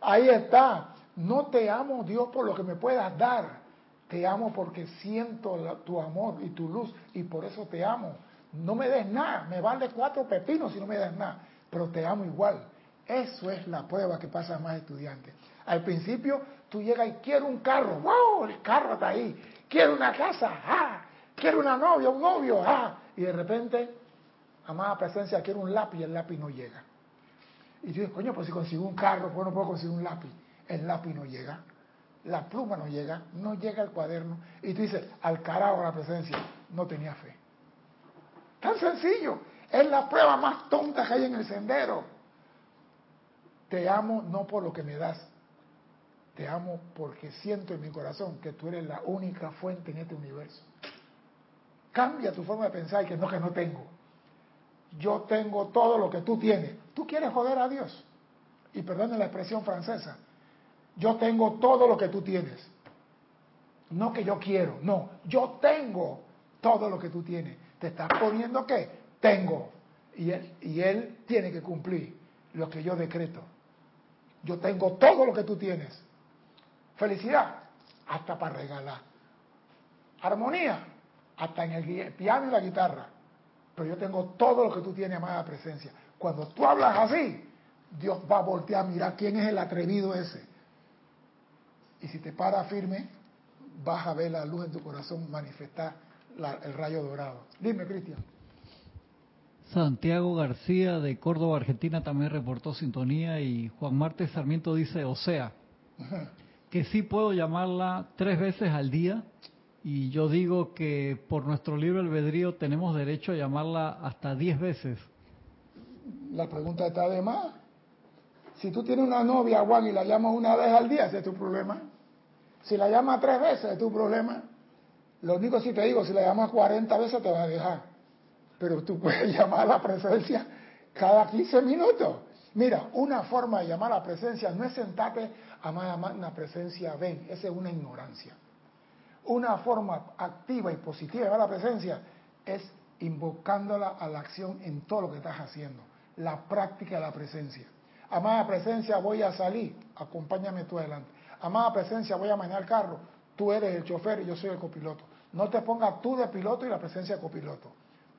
Ahí está. No te amo, Dios, por lo que me puedas dar. Te amo porque siento tu amor y tu luz y por eso te amo. No me des nada, me vale cuatro pepinos si no me das nada, pero te amo igual. Eso es la prueba que pasa más estudiantes. Al principio tú llegas y quiero un carro, wow, el carro está ahí. Quiero una casa, ah. Quiero una novia, un novio, ah. Y de repente, amada presencia, quiero un lápiz y el lápiz no llega. Y tú dices, coño, pues si consigo un carro, pues no puedo conseguir un lápiz. El lápiz no llega, la pluma no llega, no llega el cuaderno. Y tú dices, al carajo la presencia, no tenía fe. Tan sencillo, es la prueba más tonta que hay en el sendero. Te amo no por lo que me das, te amo porque siento en mi corazón que tú eres la única fuente en este universo. Cambia tu forma de pensar y que no, que no tengo. Yo tengo todo lo que tú tienes. Tú quieres joder a Dios. Y perdone la expresión francesa. Yo tengo todo lo que tú tienes. No que yo quiero, no. Yo tengo todo lo que tú tienes. Te estás poniendo que tengo. Y él, y él tiene que cumplir lo que yo decreto. Yo tengo todo lo que tú tienes. Felicidad, hasta para regalar. Armonía, hasta en el piano y la guitarra. Pero yo tengo todo lo que tú tienes, amada presencia. Cuando tú hablas así, Dios va a voltear a mirar quién es el atrevido ese. Y si te paras firme, vas a ver la luz en tu corazón manifestar la- el rayo dorado. Dime, Cristian. Santiago García de Córdoba, Argentina también reportó sintonía y Juan Marte Sarmiento dice, o sea, que sí puedo llamarla tres veces al día y yo digo que por nuestro libre albedrío tenemos derecho a llamarla hasta diez veces. La pregunta está de más. Si tú tienes una novia, Juan, y la llamas una vez al día, ese es tu problema. Si la llamas tres veces, es tu problema. Lo único sí te digo, si la llamas 40 veces, te va a dejar. Pero tú puedes [laughs] llamar a la presencia cada 15 minutos. Mira, una forma de llamar a la presencia no es sentarte, amada magna presencia, ven. Esa es una ignorancia. Una forma activa y positiva de llamar a la presencia es invocándola a la acción en todo lo que estás haciendo. La práctica de la presencia. Amada presencia, voy a salir, acompáñame tú adelante. Amada presencia, voy a manejar el carro, tú eres el chofer y yo soy el copiloto. No te pongas tú de piloto y la presencia de copiloto.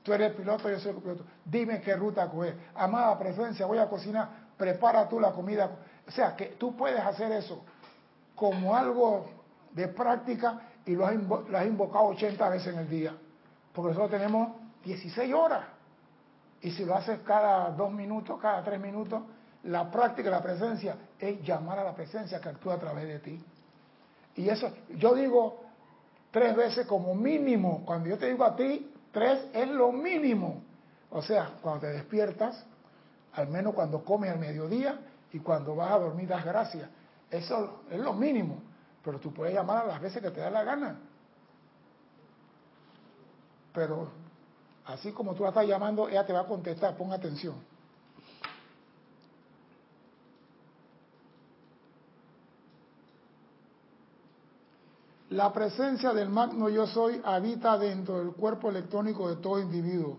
Tú eres el piloto, yo soy el copiloto. Dime qué ruta coger. Amada presencia, voy a cocinar, prepara tú la comida. O sea, que tú puedes hacer eso como algo de práctica y lo has, lo has invocado 80 veces en el día. Porque nosotros tenemos 16 horas. Y si lo haces cada dos minutos, cada tres minutos, la práctica de la presencia es llamar a la presencia que actúa a través de ti. Y eso, yo digo tres veces como mínimo. Cuando yo te digo a ti, tres es lo mínimo. O sea, cuando te despiertas, al menos cuando comes al mediodía y cuando vas a dormir das gracias. Eso es lo mínimo. Pero tú puedes llamar a las veces que te da la gana. Pero así como tú la estás llamando, ella te va a contestar, pon atención. La presencia del magno yo soy habita dentro del cuerpo electrónico de todo individuo,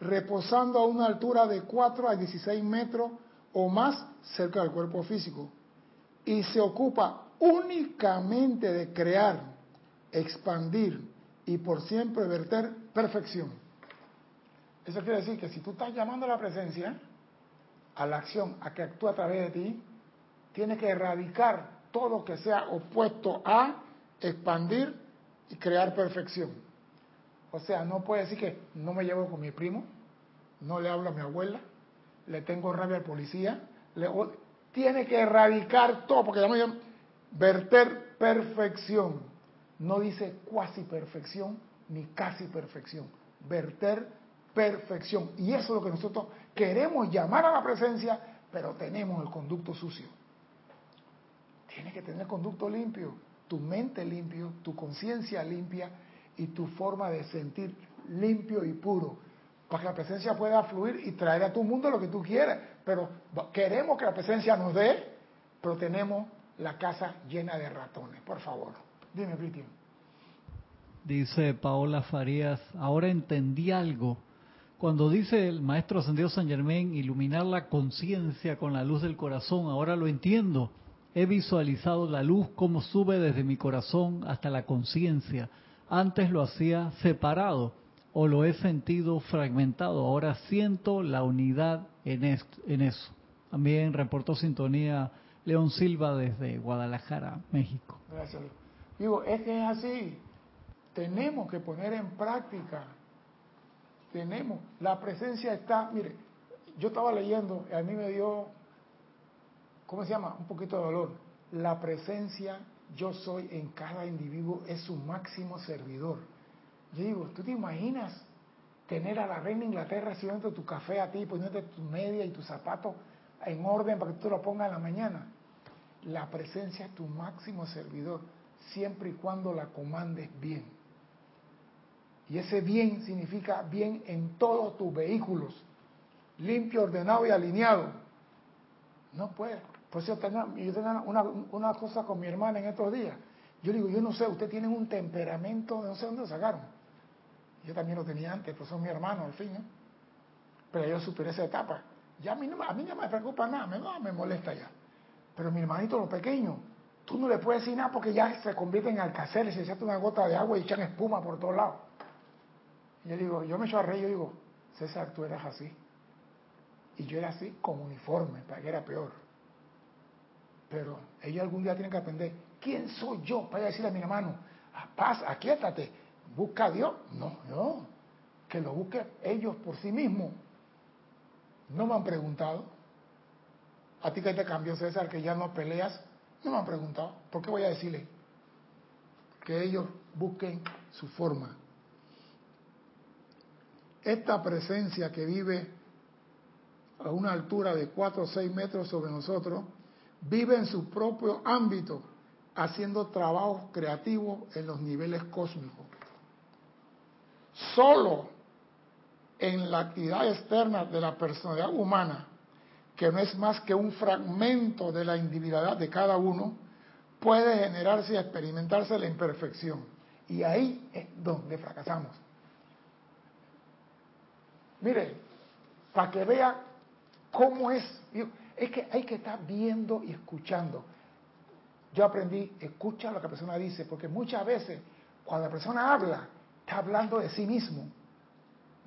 reposando a una altura de 4 a 16 metros o más cerca del cuerpo físico, y se ocupa únicamente de crear, expandir y por siempre verter perfección. Eso quiere decir que si tú estás llamando a la presencia, a la acción, a que actúe a través de ti, tienes que erradicar todo que sea opuesto a expandir y crear perfección. O sea, no puede decir que no me llevo con mi primo, no le hablo a mi abuela, le tengo rabia al policía, tiene que erradicar todo, porque llamamos verter perfección. No dice cuasi perfección ni casi perfección, verter perfección. Y eso es lo que nosotros queremos llamar a la presencia, pero tenemos el conducto sucio. Tiene que tener conducto limpio tu mente limpio, tu conciencia limpia y tu forma de sentir limpio y puro, para que la presencia pueda fluir y traer a tu mundo lo que tú quieras. Pero queremos que la presencia nos dé, pero tenemos la casa llena de ratones. Por favor, dime, Britian. Dice Paola Farías, ahora entendí algo. Cuando dice el maestro ascendido San Germán, iluminar la conciencia con la luz del corazón, ahora lo entiendo. He visualizado la luz como sube desde mi corazón hasta la conciencia. Antes lo hacía separado o lo he sentido fragmentado. Ahora siento la unidad en, eso. También reportó sintonía León Silva desde Guadalajara, México. Gracias. Digo, es que es así. Tenemos que poner en práctica. Tenemos. La presencia está. Mire, yo estaba leyendo y a mí me dio ¿cómo se llama? Un poquito de dolor. La presencia yo soy en cada individuo es su máximo servidor. Yo digo, ¿tú te imaginas tener a la reina Inglaterra sirviendo tu café a ti, poniéndote tu media y tu zapato en orden para que tú lo pongas en la mañana? La presencia es tu máximo servidor, siempre y cuando la comandes bien. Y ese bien significa bien en todos tus vehículos, limpio, ordenado y alineado. No puede. Pues yo tenía, yo tenía una, cosa con mi hermana en estos días. Yo digo, yo no sé, usted tiene un temperamento, no sé dónde lo sacaron. Yo también lo tenía antes, pues son mi hermano al fin. Pero yo superé esa etapa. Ya a mí, no, a mí no me preocupa nada, me, me molesta ya. Pero mi hermanito, lo pequeño, tú no le puedes decir nada porque ya se convierte en alcaceres, se echa una gota de agua y echan espuma por todos lados. Yo digo, yo me echo a reír, yo digo, César, tú eras así. Y yo era así con uniforme, para que era peor. Pero ellos algún día tienen que aprender, ¿quién soy yo para decirle a mi hermano, ah, paz, aquíétate, busca a Dios? No, no, que lo busquen ellos por sí mismos. No me han preguntado. A ti que te cambió César, que ya no peleas, no me han preguntado. ¿Por qué voy a decirle? Que ellos busquen su forma. Esta presencia que vive a una altura de 4 o 6 metros sobre nosotros, vive en su propio ámbito, haciendo trabajo creativo en los niveles cósmicos. Solo en la actividad externa de la personalidad humana, que no es más que un fragmento de la individualidad de cada uno, puede generarse y experimentarse la imperfección. Y ahí es donde fracasamos. Mire, para que vea cómo es, es que hay que estar viendo y escuchando. Yo aprendí, escucha lo que la persona dice, porque muchas veces cuando la persona habla, está hablando de sí mismo,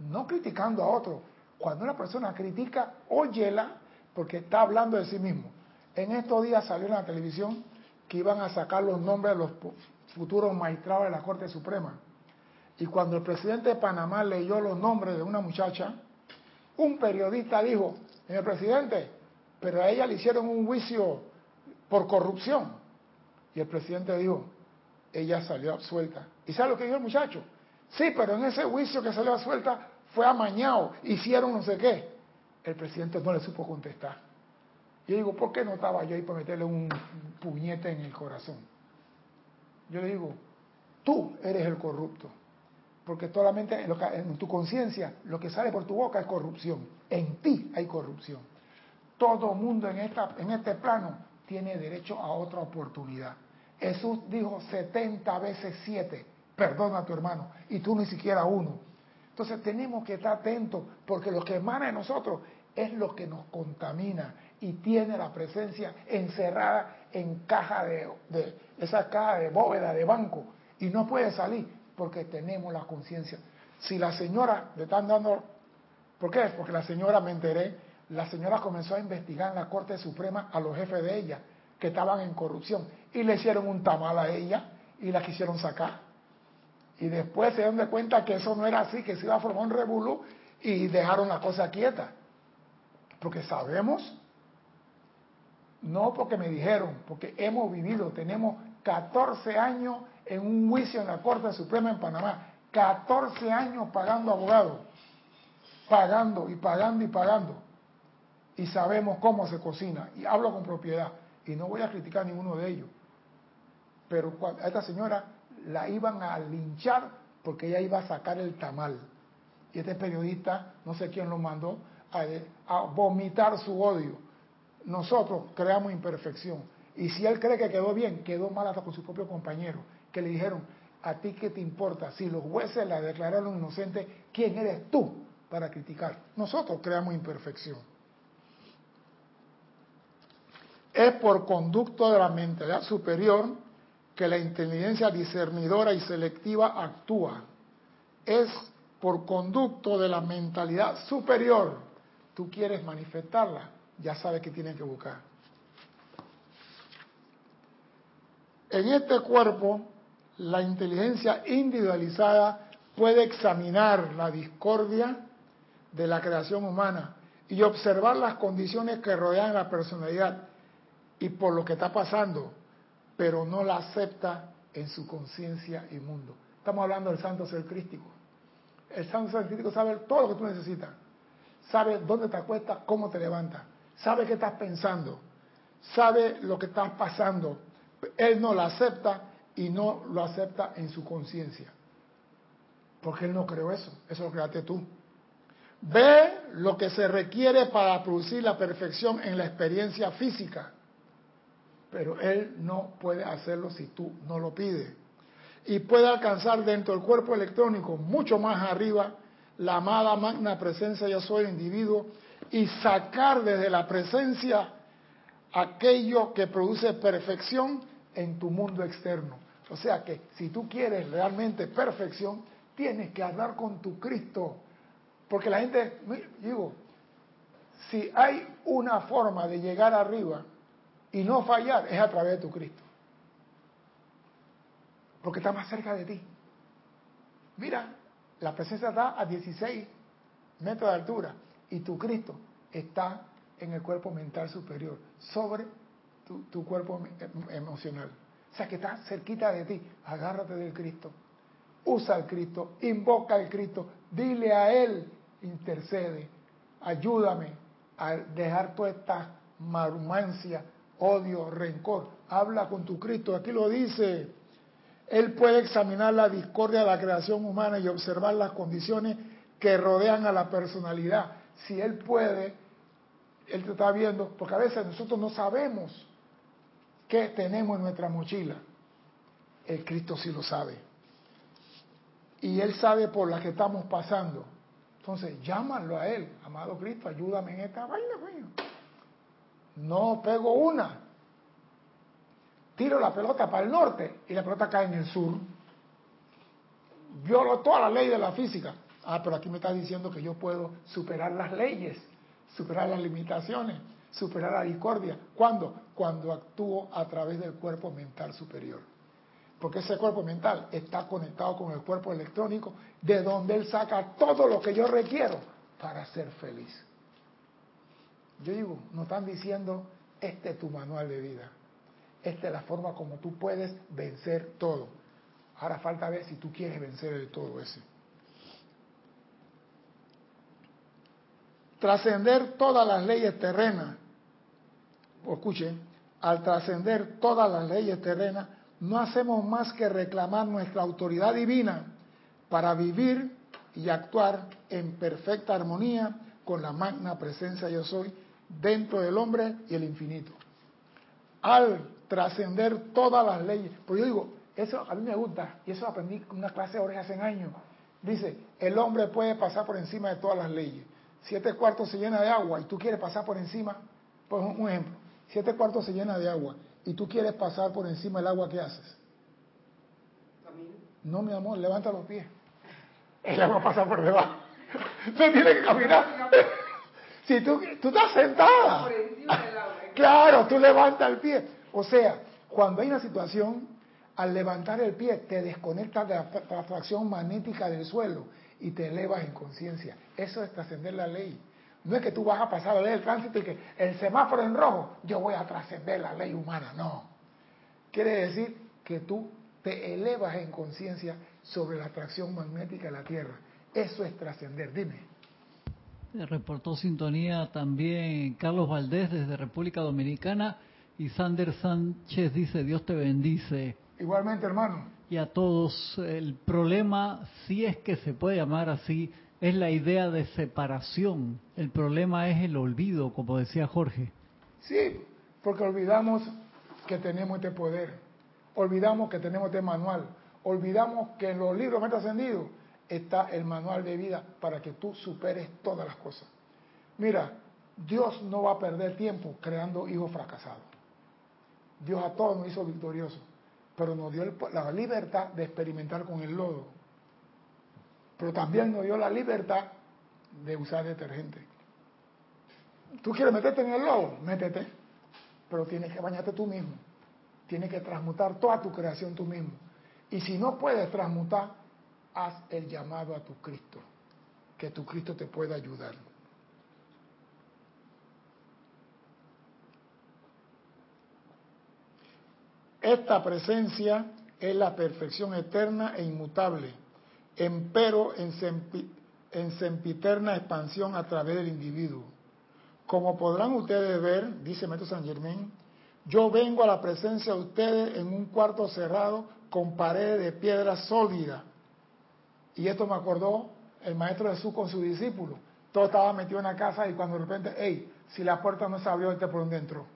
no criticando a otro. Cuando una persona critica, óyela porque está hablando de sí mismo. En estos días salió en la televisión que iban a sacar los nombres de los futuros magistrados de la Corte Suprema. Y cuando el presidente de Panamá leyó los nombres de una muchacha, un periodista dijo, señor presidente, pero a ella le hicieron un juicio por corrupción. Y el presidente dijo, ella salió absuelta. ¿Y sabe lo que dijo el muchacho? Sí, pero en ese juicio que salió absuelta fue amañado, hicieron no sé qué. El presidente no le supo contestar. Yo digo, ¿por qué no estaba yo ahí para meterle un puñete en el corazón? Yo le digo, tú eres el corrupto. Porque solamente en, en tu conciencia lo que sale por tu boca es corrupción. En ti hay corrupción. Todo mundo en, esta, en este plano tiene derecho a otra oportunidad. Jesús dijo 70 veces 7, perdona a tu hermano, y tú ni siquiera uno. Entonces tenemos que estar atentos porque lo que emana de nosotros es lo que nos contamina y tiene la presencia encerrada en caja de, de esa caja de bóveda de banco y no puede salir porque tenemos la conciencia. Si la señora le están dando, ¿por qué? Porque la señora me enteré, la señora comenzó a investigar en la Corte Suprema a los jefes de ella que estaban en corrupción y le hicieron un tamal a ella y la quisieron sacar. Y después se dieron de cuenta que eso no era así, que se iba a formar un revolú y dejaron la cosa quieta. Porque sabemos, no porque me dijeron, porque hemos vivido, tenemos 14 años en un juicio en la Corte Suprema en Panamá, 14 años pagando abogados, pagando y pagando y pagando. Y sabemos cómo se cocina. Y hablo con propiedad. Y no voy a criticar a ninguno de ellos. Pero a esta señora la iban a linchar porque ella iba a sacar el tamal. Y este periodista, no sé quién lo mandó, a, vomitar su odio. Nosotros creamos imperfección. Y si él cree que quedó bien, quedó mal hasta con su propio compañero, que le dijeron, ¿a ti qué te importa? Si los jueces la declararon inocente, ¿quién eres tú para criticar? Nosotros creamos imperfección. Es por conducto de la mentalidad superior que la inteligencia discernidora y selectiva actúa. Es por conducto de la mentalidad superior tú quieres manifestarla, ya sabes que tienes que buscar. En este cuerpo, la inteligencia individualizada puede examinar la discordia de la creación humana y observar las condiciones que rodean la personalidad y por lo que está pasando, pero no la acepta en su conciencia y mundo. Estamos hablando del santo ser crístico. El santo ser crístico sabe todo lo que tú necesitas sabe dónde te acuestas, cómo te levantas, sabe qué estás pensando, sabe lo que estás pasando. Él no lo acepta y no lo acepta en su conciencia. Porque él no creó eso, eso lo creaste tú. Ve lo que se requiere para producir la perfección en la experiencia física, pero él no puede hacerlo si tú no lo pides. Y puede alcanzar dentro del cuerpo electrónico mucho más arriba la amada magna presencia yo soy el individuo y sacar desde la presencia aquello que produce perfección en tu mundo externo. O sea que si tú quieres realmente perfección, tienes que hablar con tu Cristo. Porque la gente, digo, si hay una forma de llegar arriba y no fallar, es a través de tu Cristo. Porque está más cerca de ti. Mira, la presencia está a 16 metros de altura y tu Cristo está en el cuerpo mental superior, sobre tu, cuerpo em, emocional. O sea que está cerquita de ti. Agárrate del Cristo. Usa el Cristo, invoca al Cristo, dile a Él, intercede, ayúdame a dejar toda esta marumancia, odio, rencor. Habla con tu Cristo, aquí lo dice. Él puede examinar la discordia de la creación humana y observar las condiciones que rodean a la personalidad. Si Él puede, Él te está viendo, porque a veces nosotros no sabemos qué tenemos en nuestra mochila. El Cristo sí lo sabe. Y Él sabe por la que estamos pasando. Entonces, llámalo a Él. Amado Cristo, ayúdame en esta vaina, No pego una, tiro la pelota para el norte y la pelota cae en el sur. Violo toda la ley de la física. Ah, pero aquí me está diciendo que yo puedo superar las leyes, superar las limitaciones, superar la discordia. ¿Cuándo? Cuando actúo a través del cuerpo mental superior. Porque ese cuerpo mental está conectado con el cuerpo electrónico, de donde él saca todo lo que yo requiero para ser feliz. Yo digo, no están diciendo, este es tu manual de vida. Esta es la forma como tú puedes vencer todo. Ahora falta ver si tú quieres vencer el todo ese. Trascender todas las leyes terrenas. Escuchen, al trascender todas las leyes terrenas, no hacemos más que reclamar nuestra autoridad divina para vivir y actuar en perfecta armonía con la magna presencia yo soy dentro del hombre y el infinito. Al trascender todas las leyes, pues yo digo, eso a mí me gusta, y eso aprendí en una clase de hace años. Dice, el hombre puede pasar por encima de todas las leyes. Siete cuartos se llena de agua y tú quieres pasar por encima, por un ejemplo, siete cuartos se llena de agua y tú quieres pasar por encima del agua, ¿qué haces? No, mi amor, levanta los pies. El agua pasa por debajo. [laughs] Tú tienes que caminar. [laughs] Si tú, tú estás sentada. Claro, tú levantas el pie. O sea, cuando hay una situación, al levantar el pie te desconectas de la atracción magnética del suelo y te elevas en conciencia. Eso es trascender la ley. No es que tú vas a pasar la ley del tránsito y que el semáforo en rojo, yo voy a trascender la ley humana. No. Quiere decir que tú te elevas en conciencia sobre la atracción magnética de la Tierra. Eso es trascender. Dime. Reportó sintonía también Carlos Valdés desde República Dominicana y Sander Sánchez dice, Dios te bendice. Igualmente, hermano. Y a todos, el problema, si es que se puede llamar así, es la idea de separación. El problema es el olvido, como decía Jorge. Sí, porque olvidamos que tenemos este poder, olvidamos que tenemos este manual, olvidamos que en los libros más ascendidos está el manual de vida para que tú superes todas las cosas. Mira, Dios no va a perder tiempo creando hijos fracasados. Dios a todos nos hizo victoriosos, pero nos dio la libertad de experimentar con el lodo pero también nos dio la libertad de usar detergente. ¿Tú quieres meterte en el lobo? Métete. Pero tienes que bañarte tú mismo. Tienes que transmutar toda tu creación tú mismo. Y si no puedes transmutar, haz el llamado a tu Cristo. Que tu Cristo te pueda ayudar. Esta presencia es la perfección eterna e inmutable empero en, sempiterna expansión a través del individuo. Como podrán ustedes ver, dice Metro San Germán, yo vengo a la presencia de ustedes en un cuarto cerrado con paredes de piedra sólida. Y esto me acordó el maestro Jesús con su discípulo. Todo estaba metido en la casa y cuando de repente, hey, si la puerta no se abrió, este por donde entró.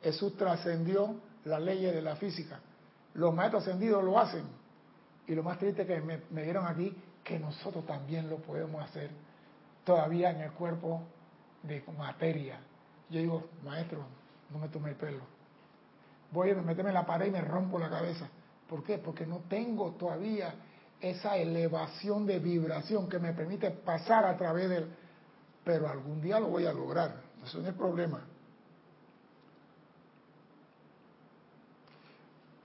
Jesús trascendió las leyes de la física. Los maestros ascendidos lo hacen y lo más triste que me, dieron aquí, que nosotros también lo podemos hacer todavía en el cuerpo de materia. Yo digo, maestro, no me tome el pelo. Voy a meterme en la pared y me rompo la cabeza. ¿Por qué? Porque no tengo todavía esa elevación de vibración que me permite pasar a través del... Pero algún día lo voy a lograr. Eso no es problema.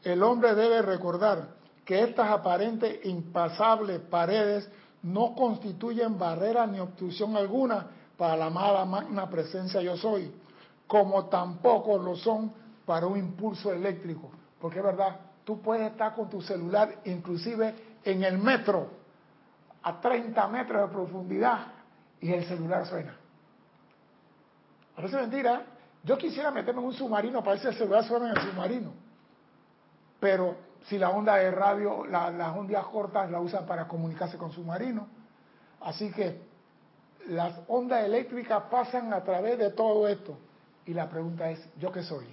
El hombre debe recordar que estas aparentes impasables paredes no constituyen barrera ni obstrucción alguna para la mala magna presencia yo soy, como tampoco lo son para un impulso eléctrico. Porque es verdad, tú puedes estar con tu celular inclusive en el metro, a 30 metros de profundidad, y el celular suena. Parece mentira. Yo quisiera meterme en un submarino para el celular suena en el submarino. Pero si la onda de radio, las ondas cortas la usan para comunicarse con submarinos. Así que las ondas eléctricas pasan a través de todo esto. Y la pregunta es, ¿yo qué soy?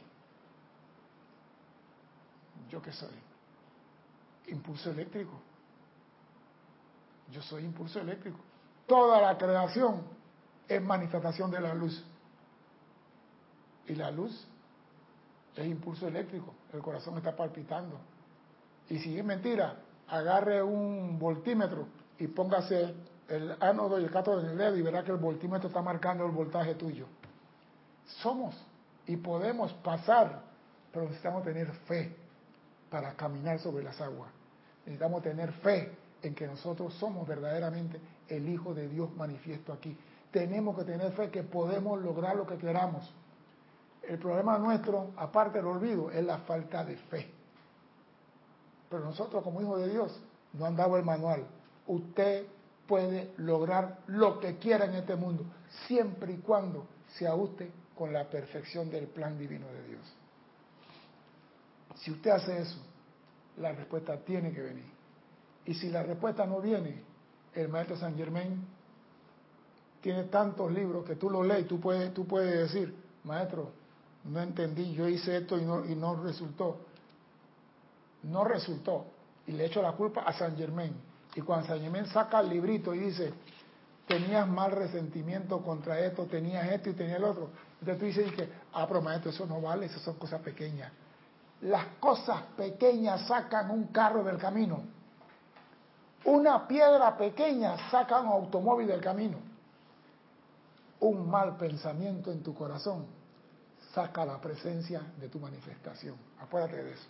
¿Yo qué soy? Impulso eléctrico. Yo soy impulso eléctrico. Toda la creación es manifestación de la luz. Y la luz es impulso eléctrico. El corazón está palpitando y si es mentira, agarre un voltímetro y póngase el ánodo y el cátodo en el dedo y verá que el voltímetro está marcando el voltaje tuyo. Somos y podemos pasar, pero necesitamos tener fe para caminar sobre las aguas. Necesitamos tener fe en que nosotros somos verdaderamente el Hijo de Dios manifiesto aquí. Tenemos que tener fe que podemos lograr lo que queramos. El problema nuestro, aparte del olvido, es la falta de fe. Pero nosotros como hijos de Dios no han dado el manual. Usted puede lograr lo que quiera en este mundo, siempre y cuando se ajuste con la perfección del plan divino de Dios. Si usted hace eso, la respuesta tiene que venir. Y si la respuesta no viene, el maestro San Germain tiene tantos libros que tú lo lees tú puedes, tú puedes decir, maestro, no entendí, yo hice esto y no, y no resultó. No resultó. Y le echo la culpa a San Germain. Y cuando San Germain saca el librito y dice, tenías mal resentimiento contra esto, tenías esto y tenías el otro. Entonces tú dices que, ah, pero maestro, eso no vale, esas son cosas pequeñas. Las cosas pequeñas sacan un carro del camino. Una piedra pequeña saca un automóvil del camino. Un mal pensamiento en tu corazón saca la presencia de tu manifestación. Acuérdate de eso.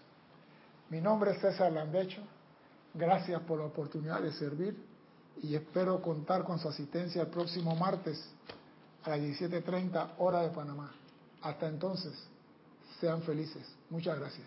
Mi nombre es César Lambecho. Gracias por la oportunidad de servir y espero contar con su asistencia el próximo martes a las 17.30 hora de Panamá. Hasta entonces, sean felices. Muchas gracias.